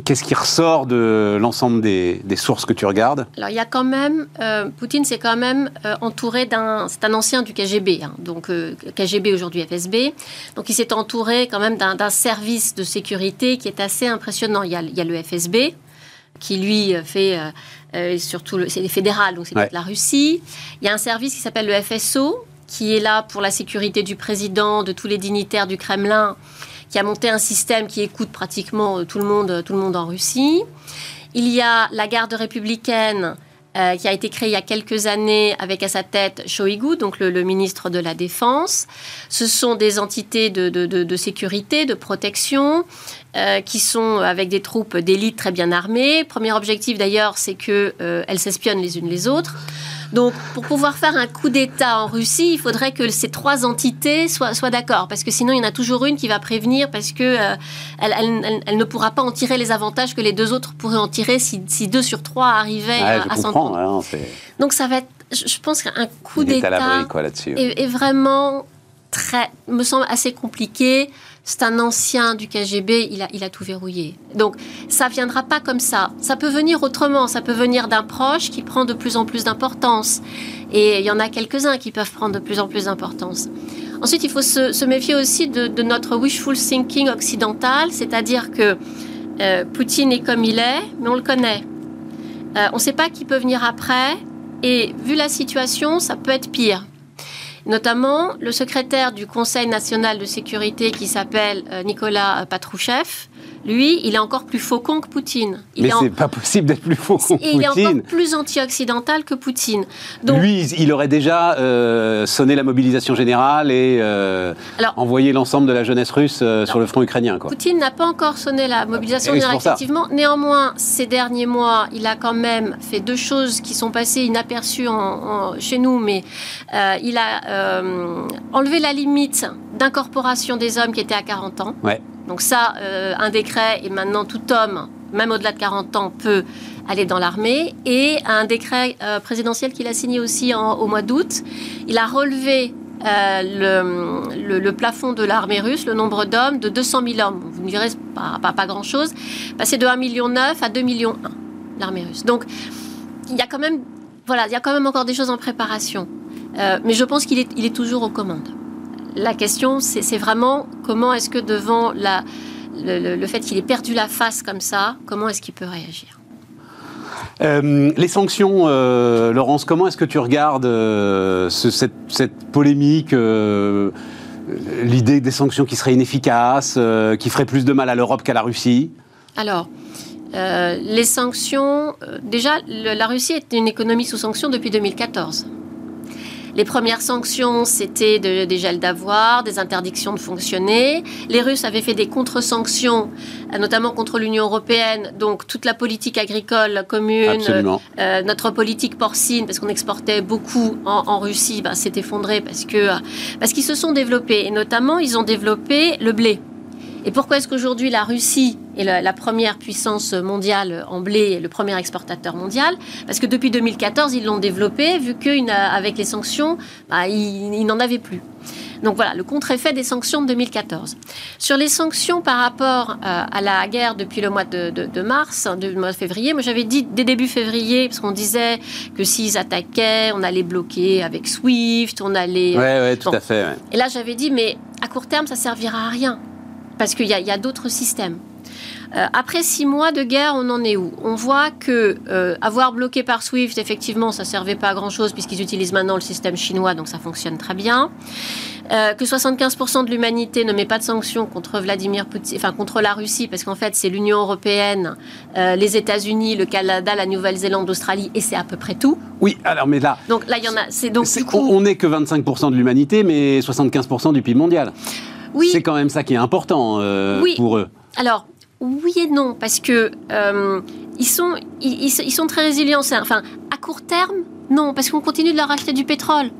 Qu'est-ce qui ressort de l'ensemble des, sources que tu regardes
Alors, il y a quand même. Euh, Poutine s'est quand même euh, entouré d'un. C'est un ancien du KGB, hein, donc euh, KGB aujourd'hui FSB. Donc, il s'est entouré quand même d'un service de sécurité qui est assez impressionnant. Il y a, il y a le FSB, qui lui fait. surtout, c'est fédéral, donc c'est la Russie. Il y a un service qui s'appelle le FSO, qui est là pour la sécurité du président, de tous les dignitaires du Kremlin qui a monté un système qui écoute pratiquement euh, tout le monde, tout le monde en Russie. Il y a la garde républicaine euh, qui a été créée il y a quelques années avec à sa tête Shoigu, donc le, ministre de la Défense. Ce sont des entités de, sécurité, de protection, euh, qui sont avec des troupes d'élite très bien armées. Premier objectif d'ailleurs, c'est qu'elles s'espionnent les unes les autres. Donc, pour pouvoir faire un coup d'État en Russie, il faudrait que ces trois entités soient, d'accord, parce que sinon, il y en a toujours une qui va prévenir, parce que euh, elle, ne pourra pas en tirer les avantages que les deux autres pourraient en tirer si, deux sur trois arrivaient à, s'entendre. Hein, Donc, ça va être, je pense qu'un coup d'État est, est vraiment très, me semble assez compliqué c'est un ancien du KGB, il a, tout verrouillé. Donc ça viendra pas comme ça. Ça peut venir autrement, ça peut venir d'un proche qui prend de plus en plus d'importance. Et il y en a quelques-uns qui peuvent prendre de plus en plus d'importance. Ensuite, il faut se, méfier aussi de, notre wishful thinking occidental, c'est-à-dire que euh, Poutine est comme il est, mais on le connaît. Euh, on ne sait pas qui peut venir après, et vu la situation, ça peut être pire. Notamment, le secrétaire du Conseil national de sécurité qui s'appelle euh, Nicolas Patrouchev, lui, il est encore plus faucon que Poutine.
Il Mais c'est pas possible d'être plus faucon que Poutine.
Il est encore plus anti-occidental que Poutine.
Donc, lui, il aurait déjà euh, sonné la mobilisation générale et euh, envoyé l'ensemble de la jeunesse russe sur le front ukrainien. Quoi.
Poutine n'a pas encore sonné la mobilisation générale, effectivement. Néanmoins, ces derniers mois, il a quand même fait deux choses qui sont passées inaperçues chez nous, mais il a enlevé la limite d'incorporation des hommes qui étaient à 40 ans.
Ouais.
Donc ça, euh, un décret, et maintenant tout homme, même au-delà de 40 ans, peut aller dans l'armée. Et un décret euh, présidentiel qu'il a signé aussi au mois d'août, il a relevé euh, le, plafond de l'armée russe, le nombre d'hommes, de 200 000 hommes. Vous me direz, pas, pas, pas grand-chose. Passer de 1,9 million à 2,1 millions l'armée russe. Donc, il y a quand même, voilà, il y a quand même encore des choses en préparation. mais je pense qu'il est, il est toujours aux commandes la question, c'est vraiment comment est-ce que devant le, fait qu'il ait perdu la face comme ça, comment est-ce qu'il peut réagir?
Euh, les sanctions, euh, Laurence, comment est-ce que tu regardes euh, cette, polémique L'idée des sanctions qui seraient inefficaces, qui feraient plus de mal à l'Europe qu'à la Russie?
Alors, les sanctions, déjà, la Russie est une économie sous sanctions depuis 2014. Les premières sanctions, c'était des gels d'avoir, des interdictions de fonctionner. Les Russes avaient fait des contre-sanctions, euh, notamment contre l'Union européenne. Donc toute la politique agricole commune, euh, notre politique porcine, parce qu'on exportait beaucoup en, Russie, bah, s'est effondrée parce que euh, parce qu'ils se sont développés. Et notamment, ils ont développé le blé. Et pourquoi est-ce qu'aujourd'hui la Russie est la, première puissance mondiale en blé, le premier exportateur mondial? Parce que depuis 2014, ils l'ont développé, vu qu'avec les sanctions, bah, ils, n'en avaient plus. Donc voilà, le contre-effet des sanctions de 2014. Sur les sanctions par rapport euh, à la guerre depuis le mois de, mars, du mois de février, moi j'avais dit dès début février, parce qu'on disait que s'ils attaquaient, on allait bloquer avec SWIFT, on allait...
Oui, ouais, tout à fait.
Et là j'avais dit, mais à court terme, ça servira à rien parce qu'il y a, d'autres systèmes. Euh, après six mois de guerre, on en est où? On voit que euh, avoir bloqué par SWIFT, effectivement, ça servait pas à grand chose puisqu'ils utilisent maintenant le système chinois, donc ça fonctionne très bien. Euh, que 75% de l'humanité ne met pas de sanctions contre Vladimir Poutine, enfin contre la Russie, parce qu'en fait c'est l'Union européenne, les États-Unis, le Canada, la Nouvelle-Zélande, l'Australie, et c'est à peu près tout.
Oui, alors mais là.
Donc là il y en a. C'est donc
On n'est que 25% de l'humanité, mais 75% du PIB mondial. C'est quand même ça qui est important euh, pour eux.
Alors, oui et non, parce que euh, ils, sont, ils, sont très résilients. Enfin, à court terme, non, parce qu'on continue de leur acheter du pétrole.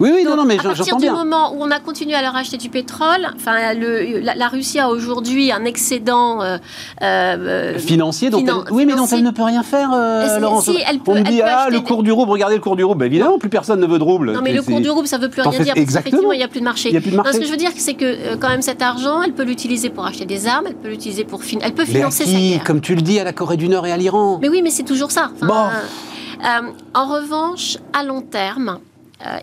Oui, oui, non, non, mais
à partir
j'entends
du
bien.
moment où on a continué à leur acheter du pétrole, enfin, le, la, la Russie a aujourd'hui un excédent euh, euh,
Financier, dont
finan-
elle, oui, mais dont
financier.
elle ne peut rien faire, euh, Laurence.
si, elle peut-
On me dit, ah, le
des-
cours du rouble, regardez le cours du rouble. Évidemment, plus personne ne veut de rouble.
Non, mais le cours du rouble, ça ne veut plus rien dire, parce
exactement.
qu'effectivement, il n'y a plus de marché.
Il y a plus de
Non,
marché.
ce que je veux dire, c'est que euh, quand même cet argent, elle peut l'utiliser pour acheter des armes, elle peut l'utiliser pour fin- elle peut
Mais à
financer sa
qui
guerre.
Comme tu le dis, à la Corée du Nord et à l'Iran.
Mais oui, mais c'est toujours ça. Enfin,
Bon.
en revanche, à long terme,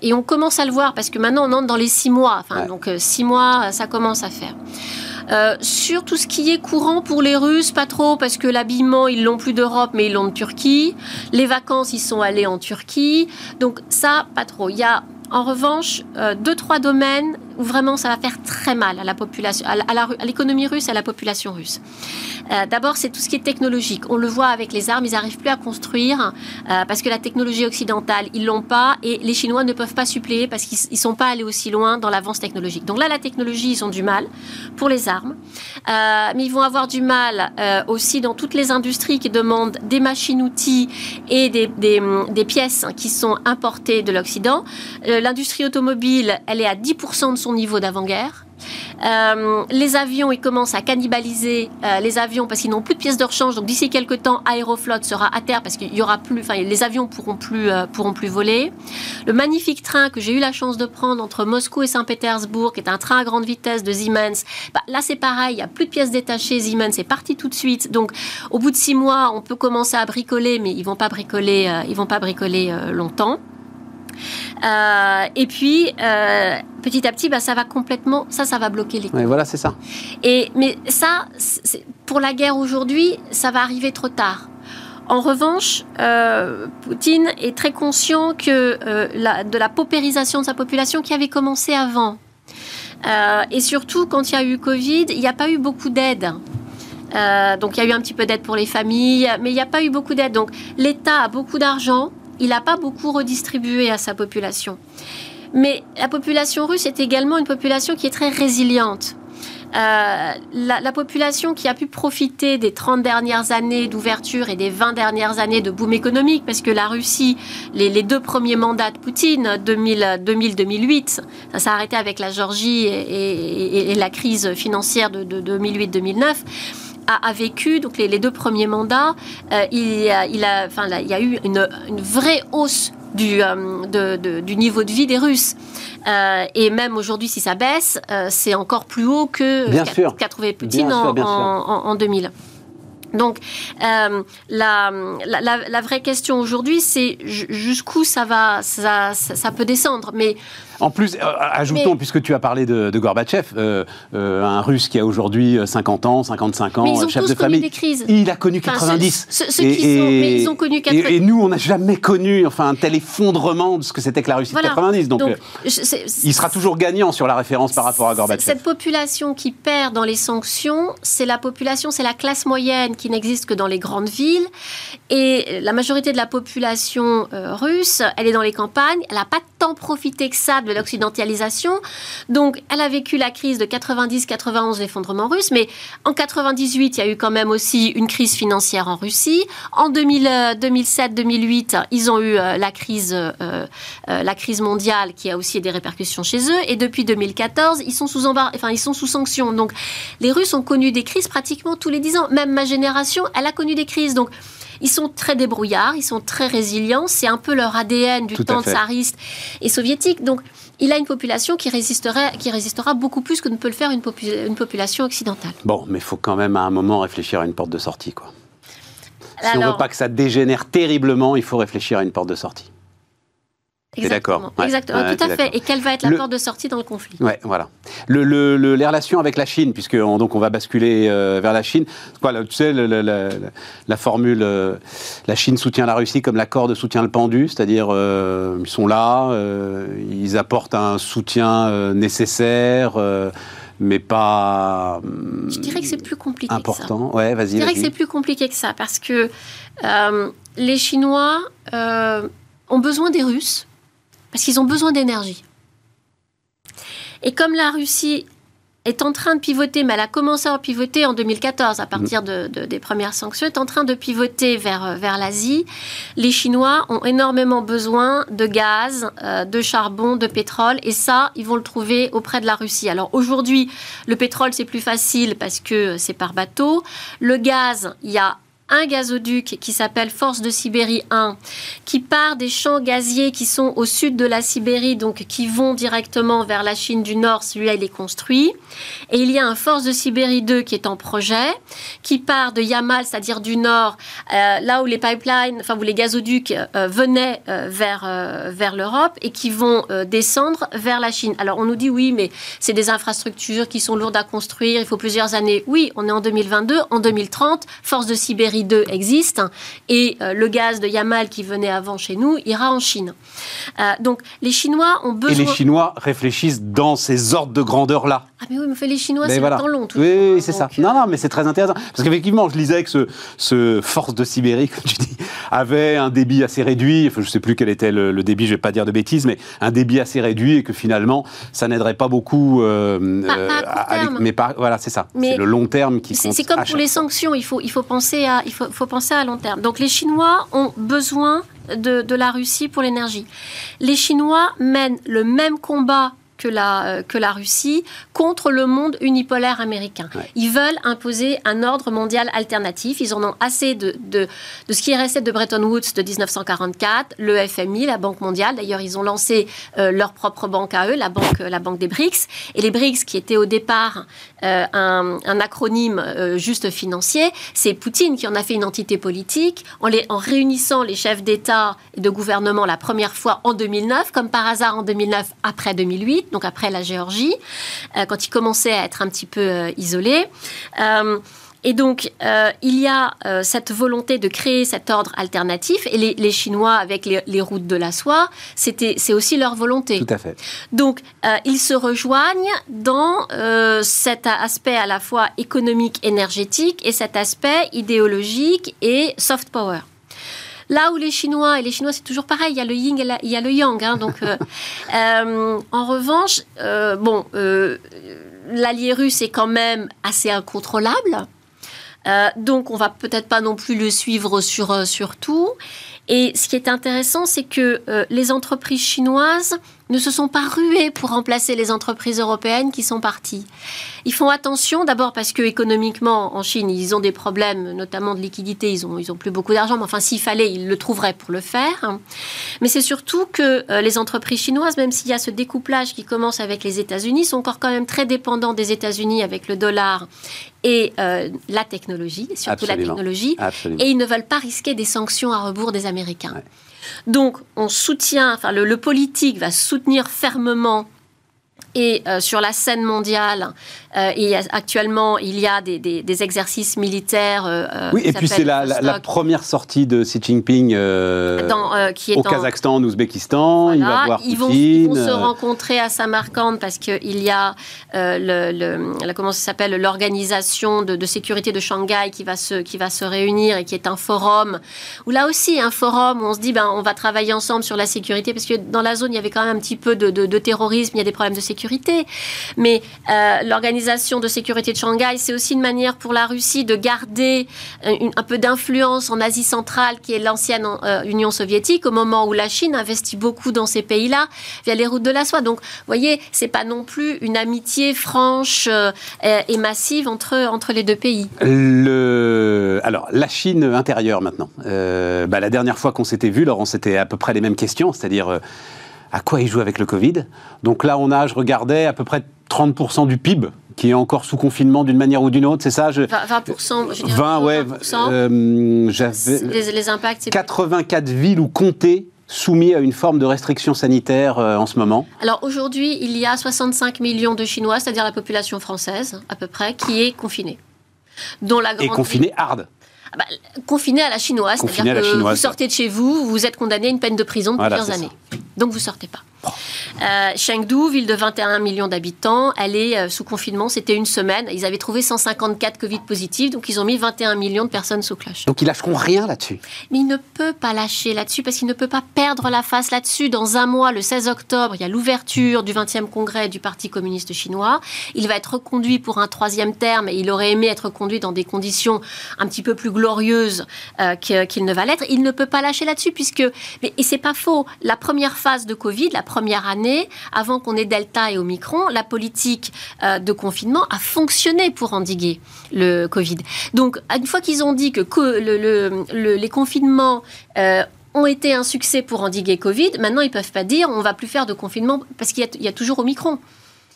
et on commence à le voir parce que maintenant on entre dans les six mois. Enfin,
Ouais.
donc euh, six mois, euh, ça commence à faire. Euh, sur tout ce qui est courant pour les Russes, pas trop, parce que l'habillement, ils l'ont plus d'Europe, mais ils l'ont de Turquie. Les vacances, ils sont allés en Turquie. Donc ça, pas trop. Il y a en revanche euh, deux, trois domaines où vraiment ça va faire très mal à la population, à l'économie russe, à la population russe. Euh, D'abord, c'est tout ce qui est technologique. On le voit avec les armes, ils n'arrivent plus à construire euh, parce que la technologie occidentale, ils l'ont pas et les Chinois ne peuvent pas suppléer parce qu'ils ne sont pas allés aussi loin dans l'avance technologique. Donc là, la technologie, ils ont du mal pour les armes, Euh, mais ils vont avoir du mal aussi dans toutes les industries qui demandent des machines-outils et des, des, hum, pièces qui sont importées de l'Occident. L'industrie automobile, elle est à 10% de son niveau d'avant-guerre. Euh, les avions, ils commencent à cannibaliser euh, les avions parce qu'ils n'ont plus de pièces de rechange. Donc d'ici quelques temps, Aeroflot sera à terre parce qu'il y aura plus, enfin les avions pourront plus euh, pourront plus voler. Le magnifique train que j'ai eu la chance de prendre entre Moscou et Saint-Pétersbourg, qui est un train à grande vitesse de Siemens, bah, là c'est pareil, il y a plus de pièces détachées. Siemens est parti tout de suite. Donc au bout de six mois, on peut commencer à bricoler, mais ils vont pas bricoler, ils vont pas bricoler longtemps. Euh, et puis, euh, petit à petit, bah, ça va complètement, ça, ça va bloquer les
Ouais, voilà, c'est ça.
et, mais ça, pour la guerre aujourd'hui, ça va arriver trop tard. En revanche, euh, Poutine est très conscient que la- de la paupérisation de sa population qui avait commencé avant. Et surtout, quand il y a eu Covid, il n'y a pas eu beaucoup d'aide. Donc, il y a eu un petit peu d'aide pour les familles, mais il n'y a pas eu beaucoup d'aide. Donc, l'État a beaucoup d'argent, il n'a pas beaucoup redistribué à sa population. Mais la population russe est également une population qui est très résiliente. Euh, la, la population qui a pu profiter des 30 dernières années d'ouverture et des 20 dernières années de boom économique, parce que la Russie, les, deux premiers mandats de Poutine, 2000 2000-2008, ça s'est arrêté avec la Géorgie et, la crise financière de 2008-2009, a, a vécu, donc les, les deux premiers mandats, euh, il, y a, il, a, enfin, là, il y a eu une, une vraie hausse du, euh, de- de- du niveau de vie des Russes. Euh, et même aujourd'hui, si ça baisse, euh, c'est encore plus haut que
Bien
qu'a trouvé Poutine en, en- en- en 2000. Donc, la, la, vraie question aujourd'hui, c'est ju- jusqu'où ça va, ça, ça, ça peut descendre. Mais
En plus, euh, ajoutons,
Mais-
puisque tu as parlé de, de Gorbatchev, euh, euh, un Russe qui a aujourd'hui 50 ans, 55 ans,
Mais ils ont
chef
tous
de
connu
famille.
des crises.
Il a connu
Enfin,
90.
ceux- ceux- ceux qui sont- mais ils ont connu
et-
80.
Et, nous, on n'a jamais connu enfin, un tel effondrement de ce que c'était que la Russie
Voilà.
de 90. Donc, euh,
je-
il sera toujours gagnant sur la référence par rapport à Gorbatchev.
Cette population qui perd dans les sanctions, c'est la population, c'est la classe moyenne qui n'existe que dans les grandes villes. Et la majorité de la population euh, russe, elle est dans les campagnes. Elle n'a pas tant profité que ça de l'occidentalisation. Donc, elle a vécu la crise de 90-91, l'effondrement russe. Mais en 98, il y a eu quand même aussi une crise financière en Russie. En 2007-2008, ils ont eu euh, la crise, euh, euh, la crise mondiale qui a aussi des répercussions chez eux. Et depuis 2014, ils sont sous embar- enfin ils sont sous sanctions. Donc les Russes ont connu des crises pratiquement tous les 10 ans. Même ma génération, elle a connu des crises. Donc ils sont très débrouillards, ils sont très résilients. C'est un peu leur ADN du
Tout
temps tsariste et soviétique. Donc il a une population qui résisterait, qui résistera beaucoup plus que ne peut le faire une, popu- une population occidentale.
Bon, mais il faut quand même à un moment réfléchir à une porte de sortie. Quoi. Si on ne veut pas que ça dégénère terriblement, il faut réfléchir à une porte de sortie. D'accord
Exactement,
Ouais.
Exactement,
Ouais,
tout à fait. Et quelle va être la
Le-
porte de sortie dans le conflit?
Ouais, voilà. Le, le- le- les relations avec la Chine, puisque on, donc on va basculer euh, vers la Chine. Quoi, tu sais, la formule, euh, la Chine soutient la Russie comme la corde soutient le pendu, c'est-à-dire euh, ils sont là, ils apportent un soutien nécessaire, mais pas
Je dirais que c'est plus compliqué que ça.
important. Ouais, vas-y.
Je dirais que c'est plus compliqué que ça parce que euh, les Chinois euh, ont besoin des Russes parce qu'ils ont besoin d'énergie. Et comme la Russie est en train de pivoter, mais elle a commencé à pivoter en 2014 à partir de, des premières sanctions, est en train de pivoter vers, vers l'Asie. Les Chinois ont énormément besoin de gaz, euh, de charbon, de pétrole, et ça, ils vont le trouver auprès de la Russie. Alors aujourd'hui, le pétrole, c'est plus facile parce que c'est par bateau. Le gaz, il y a un gazoduc qui s'appelle Force de Sibérie 1, qui part des champs gaziers qui sont au sud de la Sibérie, donc qui vont directement vers la Chine du Nord. Celui-là, il est construit. Et il y a un Force de Sibérie 2 qui est en projet, qui part de Yamal, c'est-à-dire du Nord, euh, là où les pipelines, enfin où les gazoducs euh, venaient euh, vers, vers l'Europe et qui vont descendre vers la Chine. Alors on nous dit oui, mais c'est des infrastructures qui sont lourdes à construire, il faut plusieurs années. Oui, on est en 2022, en 2030, Force de Sibérie 2 existe et euh, le gaz de Yamal qui venait avant chez nous ira en Chine. Euh, donc les Chinois ont besoin.
Et les Chinois réfléchissent dans ces ordres de grandeur-là.
Ah mais oui, mais les Chinois, c'est voilà. long.
Tout oui, oui c'est ça. Non, non, mais c'est très intéressant. Parce qu'effectivement, je lisais que ce, ce, force de Sibérie, [laughs] comme tu dis, avait un débit assez réduit. Enfin, je ne sais plus quel était le, débit, je ne vais pas dire de bêtises, mais un débit assez réduit et que finalement, ça n'aiderait pas beaucoup.
Euh, à,
mais pas, voilà, c'est ça. C'est le long terme qui
C'est comme pour les sanctions. Il faut, il faut penser à, il faut, faut penser à long terme. Donc les Chinois ont besoin de, de la Russie pour l'énergie. Les Chinois mènent le même combat que la, euh, que la Russie contre le monde unipolaire américain. Ils veulent imposer un ordre mondial alternatif. Ils en ont assez de, de, de, ce qui est resté de Bretton Woods de 1944, le FMI, la Banque mondiale. D'ailleurs, ils ont lancé euh, leur propre banque à eux, la banque, la banque des BRICS. Et les BRICS, qui étaient au départ euh, un, un, acronyme juste financier, c'est Poutine qui en a fait une entité politique en, les, en réunissant les chefs d'État et de gouvernement la première fois en 2009, comme par hasard en 2009 après 2008 donc après la Géorgie, euh, quand il commençait à être un petit peu euh, isolé. Euh, et donc, il y a cette volonté de créer cet ordre alternatif. Et les, Chinois, avec les, routes de la soie, c'est aussi leur volonté.
Tout à fait.
Donc, ils se rejoignent dans cet aspect à la fois économique, énergétique et cet aspect idéologique et soft power. Là où les Chinois, et les Chinois c'est toujours pareil, il y a le yin et il y a le yang. Hein, donc, euh, [laughs] euh, en revanche, euh, bon, l'allié russe est quand même assez incontrôlable. donc on va peut-être pas non plus le suivre sur, sur tout. Et ce qui est intéressant, c'est que les entreprises chinoises ne se sont pas rués pour remplacer les entreprises européennes qui sont parties. Ils font attention, d'abord parce que économiquement, en Chine, ils ont des problèmes, notamment de liquidité, ils ont, ils ont plus beaucoup d'argent, mais enfin, s'il fallait, ils le trouveraient pour le faire. Mais c'est surtout que euh, les entreprises chinoises, même s'il y a ce découplage qui commence avec les États-Unis, sont encore quand même très dépendants des États-Unis avec le dollar et euh, la technologie, surtout la technologie, et ils ne veulent pas risquer des sanctions à rebours des Américains. Donc, on soutient, enfin, le, politique va soutenir fermement et euh, sur la scène mondiale, euh, actuellement, il y a des, des, exercices militaires. Euh,
oui, et puis c'est la, la, première sortie de Xi Jinping Dans, qui est au Kazakhstan, en Ouzbékistan. il va voir
ils vont, ils vont, se rencontrer à Samarkand parce qu'il y a le, le, comment ça s'appelle l'organisation de, de, sécurité de Shanghai qui va se qui va se réunir et qui est un forum où là aussi un forum où on se dit ben on va travailler ensemble sur la sécurité parce que dans la zone il y avait quand même un petit peu de, de terrorisme, il y a des problèmes de sécurité mais euh, l'organisation de sécurité de Shanghai, c'est aussi une manière pour la Russie de garder euh, un peu d'influence en Asie centrale, qui est l'ancienne euh, Union soviétique, au moment où la Chine investit beaucoup dans ces pays-là via les routes de la soie. Donc, vous voyez, c'est pas non plus une amitié franche et massive entre, les deux pays.
Alors, la Chine intérieure maintenant. Bah, la dernière fois qu'on s'était vu, Laurent, c'était à peu près les mêmes questions, c'est-à-dire à quoi ils jouent avec le Covid. Donc là, on a, je regardais, à peu près 30% du PIB qui est encore sous confinement d'une manière ou d'une autre, c'est ça
je... 20%, je dirais
20, ouais. 20%. Euh,
les, les, impacts,
84 villes ou comtés soumis à une forme de restriction sanitaire euh, en ce moment
Alors aujourd'hui, il y a 65 millions de Chinois, c'est-à-dire la population française à peu près, qui est confinée.
Dont la grande Et confinée hard
bah, confiné à la chinoise, c'est-à-dire que vous sortez de chez vous, vous êtes condamné à une peine de prison de plusieurs années. Donc vous sortez pas. Euh, Chengdu, ville de 21 millions d'habitants, elle est euh, sous confinement, c'était une semaine. Ils avaient trouvé 154 Covid positifs, donc ils ont mis 21 millions de personnes sous cloche.
Donc ils lâcheront rien là-dessus.
Mais il ne peut pas lâcher là-dessus parce qu'il ne peut pas perdre la face là-dessus. Dans un mois, le 16 octobre, il y a l'ouverture du 20e congrès du Parti communiste chinois. Il va être reconduit pour un troisième terme et il aurait aimé être conduit dans des conditions un petit peu plus glorieuses euh, qu'il ne va l'être. Il ne peut pas lâcher là-dessus puisque, mais, et c'est pas faux, la première phase de Covid, la première année, avant qu'on ait Delta et Omicron, la politique euh, de confinement a fonctionné pour endiguer le Covid. Donc, une fois qu'ils ont dit que, les confinements euh, ont été un succès pour endiguer Covid, maintenant ils ne peuvent pas dire on va plus faire de confinement parce qu'il y, y, a toujours Omicron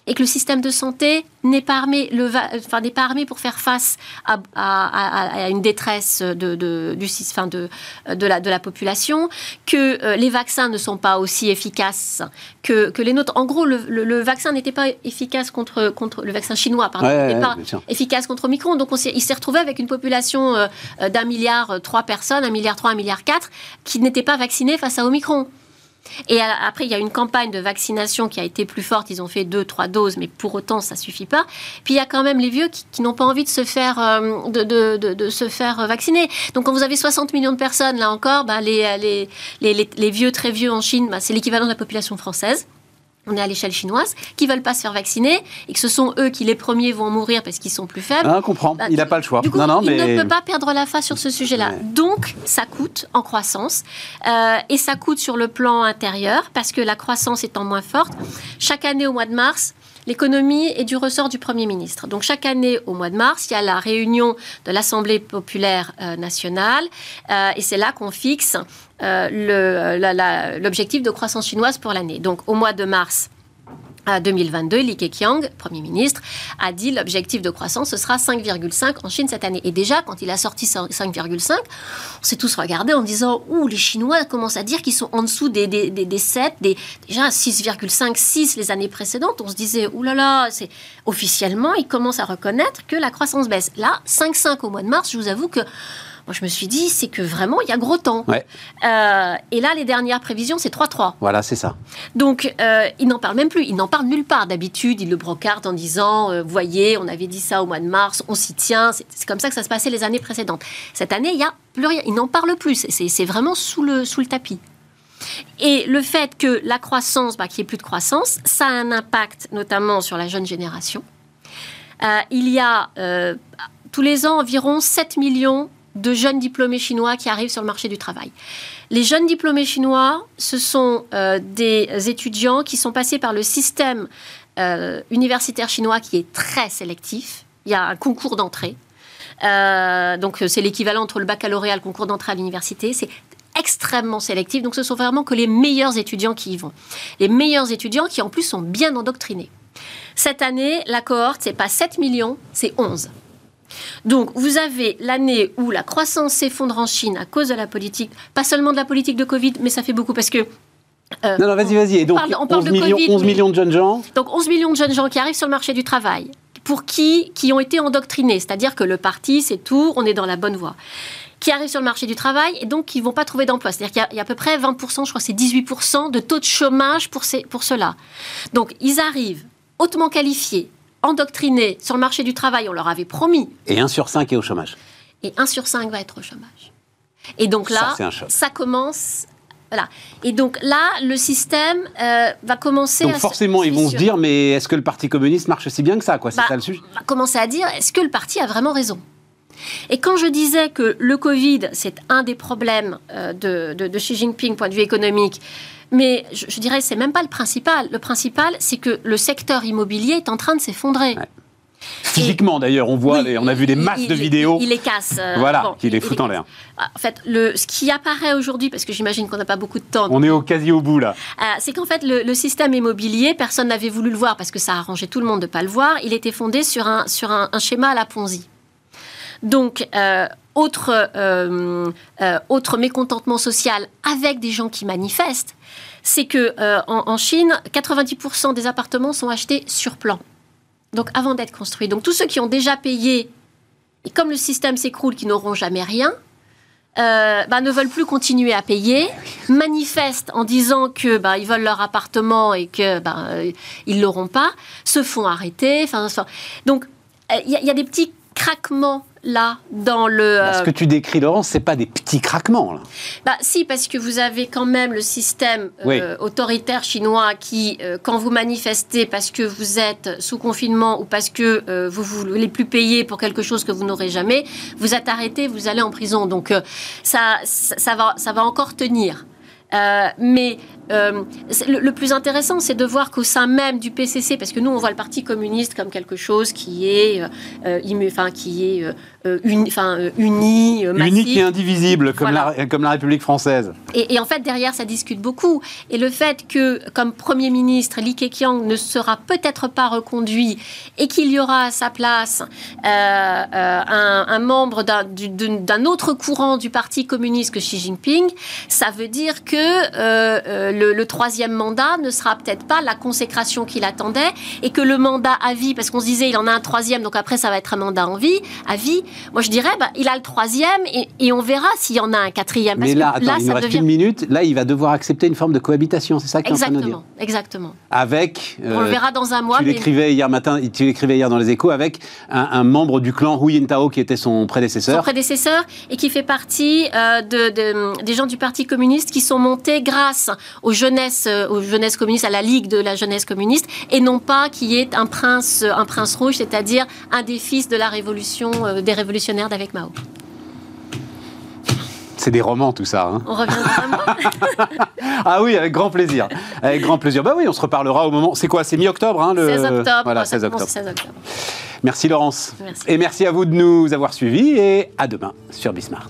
et que le système de santé n'est pas armé, le enfin, n'est pas armé pour faire face à, à, à une détresse de, de, du, enfin, de, de, la, de la population, que euh, les vaccins ne sont pas aussi efficaces que, que les nôtres. En gros, le, le, vaccin n'était pas efficace contre, contre le vaccin chinois, pardon, n'était pas efficace contre Omicron. Donc, on il s'est retrouvé avec une population euh, d'un milliard euh, trois personnes, un milliard trois, un milliard quatre, qui n'étaient pas vaccinées face à Omicron. Et après, il y a une campagne de vaccination qui a été plus forte. Ils ont fait deux, trois doses, mais pour autant, ça suffit pas. Puis il y a quand même les vieux qui, n'ont pas envie de se faire euh, de, se faire vacciner. Donc quand vous avez 60 millions de personnes, là encore, ben, les, les, vieux très vieux en Chine, ben, c'est l'équivalent de la population française on est à l'échelle chinoise, qui veulent pas se faire vacciner et que ce sont eux qui les premiers vont mourir parce qu'ils sont plus faibles.
Ah, on comprend. Bah, il n'a pas le choix.
Du coup, non, non, il ne peut pas perdre la face sur ce sujet-là. Donc, ça coûte en croissance euh, et ça coûte sur le plan intérieur parce que la croissance étant moins forte, chaque année au mois de mars, L'économie est du ressort du Premier ministre. Donc chaque année, au mois de mars, il y a la réunion de l'Assemblée populaire euh, nationale euh, et c'est là qu'on fixe euh, l'objectif de croissance chinoise pour l'année. Donc au mois de mars, 2022, Li Keqiang, Premier ministre, a dit l'objectif de croissance, ce sera 5,5 en Chine cette année. Et déjà, quand il a sorti 5,5, on s'est tous regardés en disant Ouh, les Chinois commencent à dire qu'ils sont en dessous des, des, des, 7, des, déjà 6,5, 6 les années précédentes. On se disait Ouh là là, c'est... officiellement, ils commencent à reconnaître que la croissance baisse. Là, 5,5 au mois de mars, je vous avoue que moi, je me suis dit, c'est que vraiment, il y a gros temps. Euh, et là, les dernières prévisions, c'est 3-3.
Voilà, c'est ça.
Donc, euh, il n'en parle même plus. Il n'en parle nulle part. D'habitude, il le brocarde en disant, euh, voyez, on avait dit ça au mois de mars, on s'y tient. C'est comme ça que ça se passait les années précédentes. Cette année, il n'y a plus rien. Il n'en parle plus. C'est vraiment sous le, sous le tapis. Et le fait que la croissance, bah, qu'il n'y ait plus de croissance, ça a un impact notamment sur la jeune génération. il y a tous les ans environ 7 millions de jeunes diplômés chinois qui arrivent sur le marché du travail. Les jeunes diplômés chinois, ce sont euh, des étudiants qui sont passés par le système euh, universitaire chinois qui est très sélectif. Il y a un concours d'entrée. Euh, donc c'est l'équivalent entre le baccalauréat et le concours d'entrée à l'université. C'est extrêmement sélectif. Donc ce sont vraiment que les meilleurs étudiants qui y vont. Les meilleurs étudiants qui en plus sont bien endoctrinés. Cette année, la cohorte, c'est pas 7 millions, c'est 11. Donc, vous avez l'année où la croissance s'effondre en Chine à cause de la politique, pas seulement de la politique de Covid, mais ça fait beaucoup parce que
euh, non, non, vas-y, vas-y. Et donc, on parle, 11, de millions, 11 millions de jeunes gens.
Donc, 11 millions de jeunes gens qui arrivent sur le marché du travail, pour qui, qui ont été endoctrinés, c'est-à-dire que le parti, c'est tout, on est dans la bonne voie, qui arrivent sur le marché du travail et donc qui ne vont pas trouver d'emploi. C'est-à-dire qu'il y, a à peu près 20%, je crois que c'est 18% de taux de chômage pour, ces, pour ceux-là. Donc, ils arrivent hautement qualifiés, endoctrinés sur le marché du travail, on leur avait promis.
Et 1 sur 5 est au chômage.
Et 1 sur 5 va être au chômage. Et donc là, ça, commence voilà. Et donc là, le système euh, va commencer
donc forcément, ils vont se dire, mais est-ce que le Parti communiste marche aussi bien que ça quoi C'est
bah,
ça le sujet
On va commencer à dire, est-ce que le parti a vraiment raison? Et quand je disais que le Covid, c'est un des problèmes euh, de, de, Xi Jinping, point de vue économique, mais je, je dirais c'est même pas le principal. Le principal, c'est que le secteur immobilier est en train de s'effondrer.
Physiquement, d'ailleurs, on voit, on a vu des masses de vidéos.
Il les casse.
Euh, voilà, qui les fout en l'air.
En fait, le, ce qui apparaît aujourd'hui, parce que j'imagine qu'on n'a pas beaucoup de temps.
On est au quasi au bout là.
Euh, c'est qu'en fait, le, système immobilier, personne n'avait voulu le voir parce que ça a arrangé tout le monde de ne pas le voir. Il était fondé sur un, sur un, schéma à la Ponzi. Donc, euh, autre, autre mécontentement social avec des gens qui manifestent, c'est que euh, en, Chine, 90% des appartements sont achetés sur plan. Donc avant d'être construits. Donc tous ceux qui ont déjà payé, et comme le système s'écroule, qui n'auront jamais rien, bah, ne veulent plus continuer à payer, manifestent en disant que bah, ils veulent leur appartement et que bah, l'auront pas, se font arrêter. Donc il y, a des petits craquements là dans le.
Ce que tu décris, Laurence, c'est pas des petits craquements. Là.
Bah si, parce que vous avez quand même le système euh, autoritaire chinois qui, euh, quand vous manifestez parce que vous êtes sous confinement ou parce que euh, vous vous voulez plus payer pour quelque chose que vous n'aurez jamais, vous êtes arrêté, vous allez en prison. Donc ça, ça, va, ça va encore tenir. mais euh, le, plus intéressant, c'est de voir qu'au sein même du PCC, parce que nous, on voit le Parti communiste comme quelque chose qui est, euh, euh enfin, qui est euh, uni, enfin, uni,
unique et indivisible, comme, la, comme la République française.
Et, en fait, derrière, ça discute beaucoup. Et le fait que, comme Premier ministre, Li Keqiang ne sera peut-être pas reconduit et qu'il y aura à sa place un, un, membre d'un autre courant du Parti communiste que Xi Jinping, ça veut dire que le, troisième mandat ne sera peut-être pas la consécration qu'il attendait et que le mandat à vie, parce qu'on se disait il en a un troisième, donc après ça va être un mandat en vie, à vie. Moi je dirais, bah, il a le troisième et, on verra s'il y en a un quatrième.
Mais là, attends, il nous reste une minute. Là, il va devoir accepter une forme de cohabitation, c'est ça que tu
es
en train de dire
Exactement.
Avec.
on le euh, verra dans un mois.
Tu l'écrivais hier matin, tu l'écrivais hier dans les Échos avec un, membre du clan Hu Jintao qui était son prédécesseur.
Son prédécesseur et qui fait partie euh, de, des gens du Parti communiste qui sont montés grâce aux jeunesses, euh, aux jeunesses communistes, à la Ligue de la jeunesse communiste, et non pas qui est un prince, un prince rouge, c'est-à-dire un des fils de la révolution, euh, des révolutionnaires d'avec Mao.
C'est des romans tout ça.
Hein. On revient [laughs]
Ah oui, avec grand plaisir. Avec grand plaisir. Bah oui, on se reparlera au moment. C'est quoi C'est mi-octobre hein,
le... 16 octobre.
Voilà, 16 octobre. 16 octobre. Merci Laurence. Merci. Et merci à vous de nous avoir suivis et à demain sur Bismart.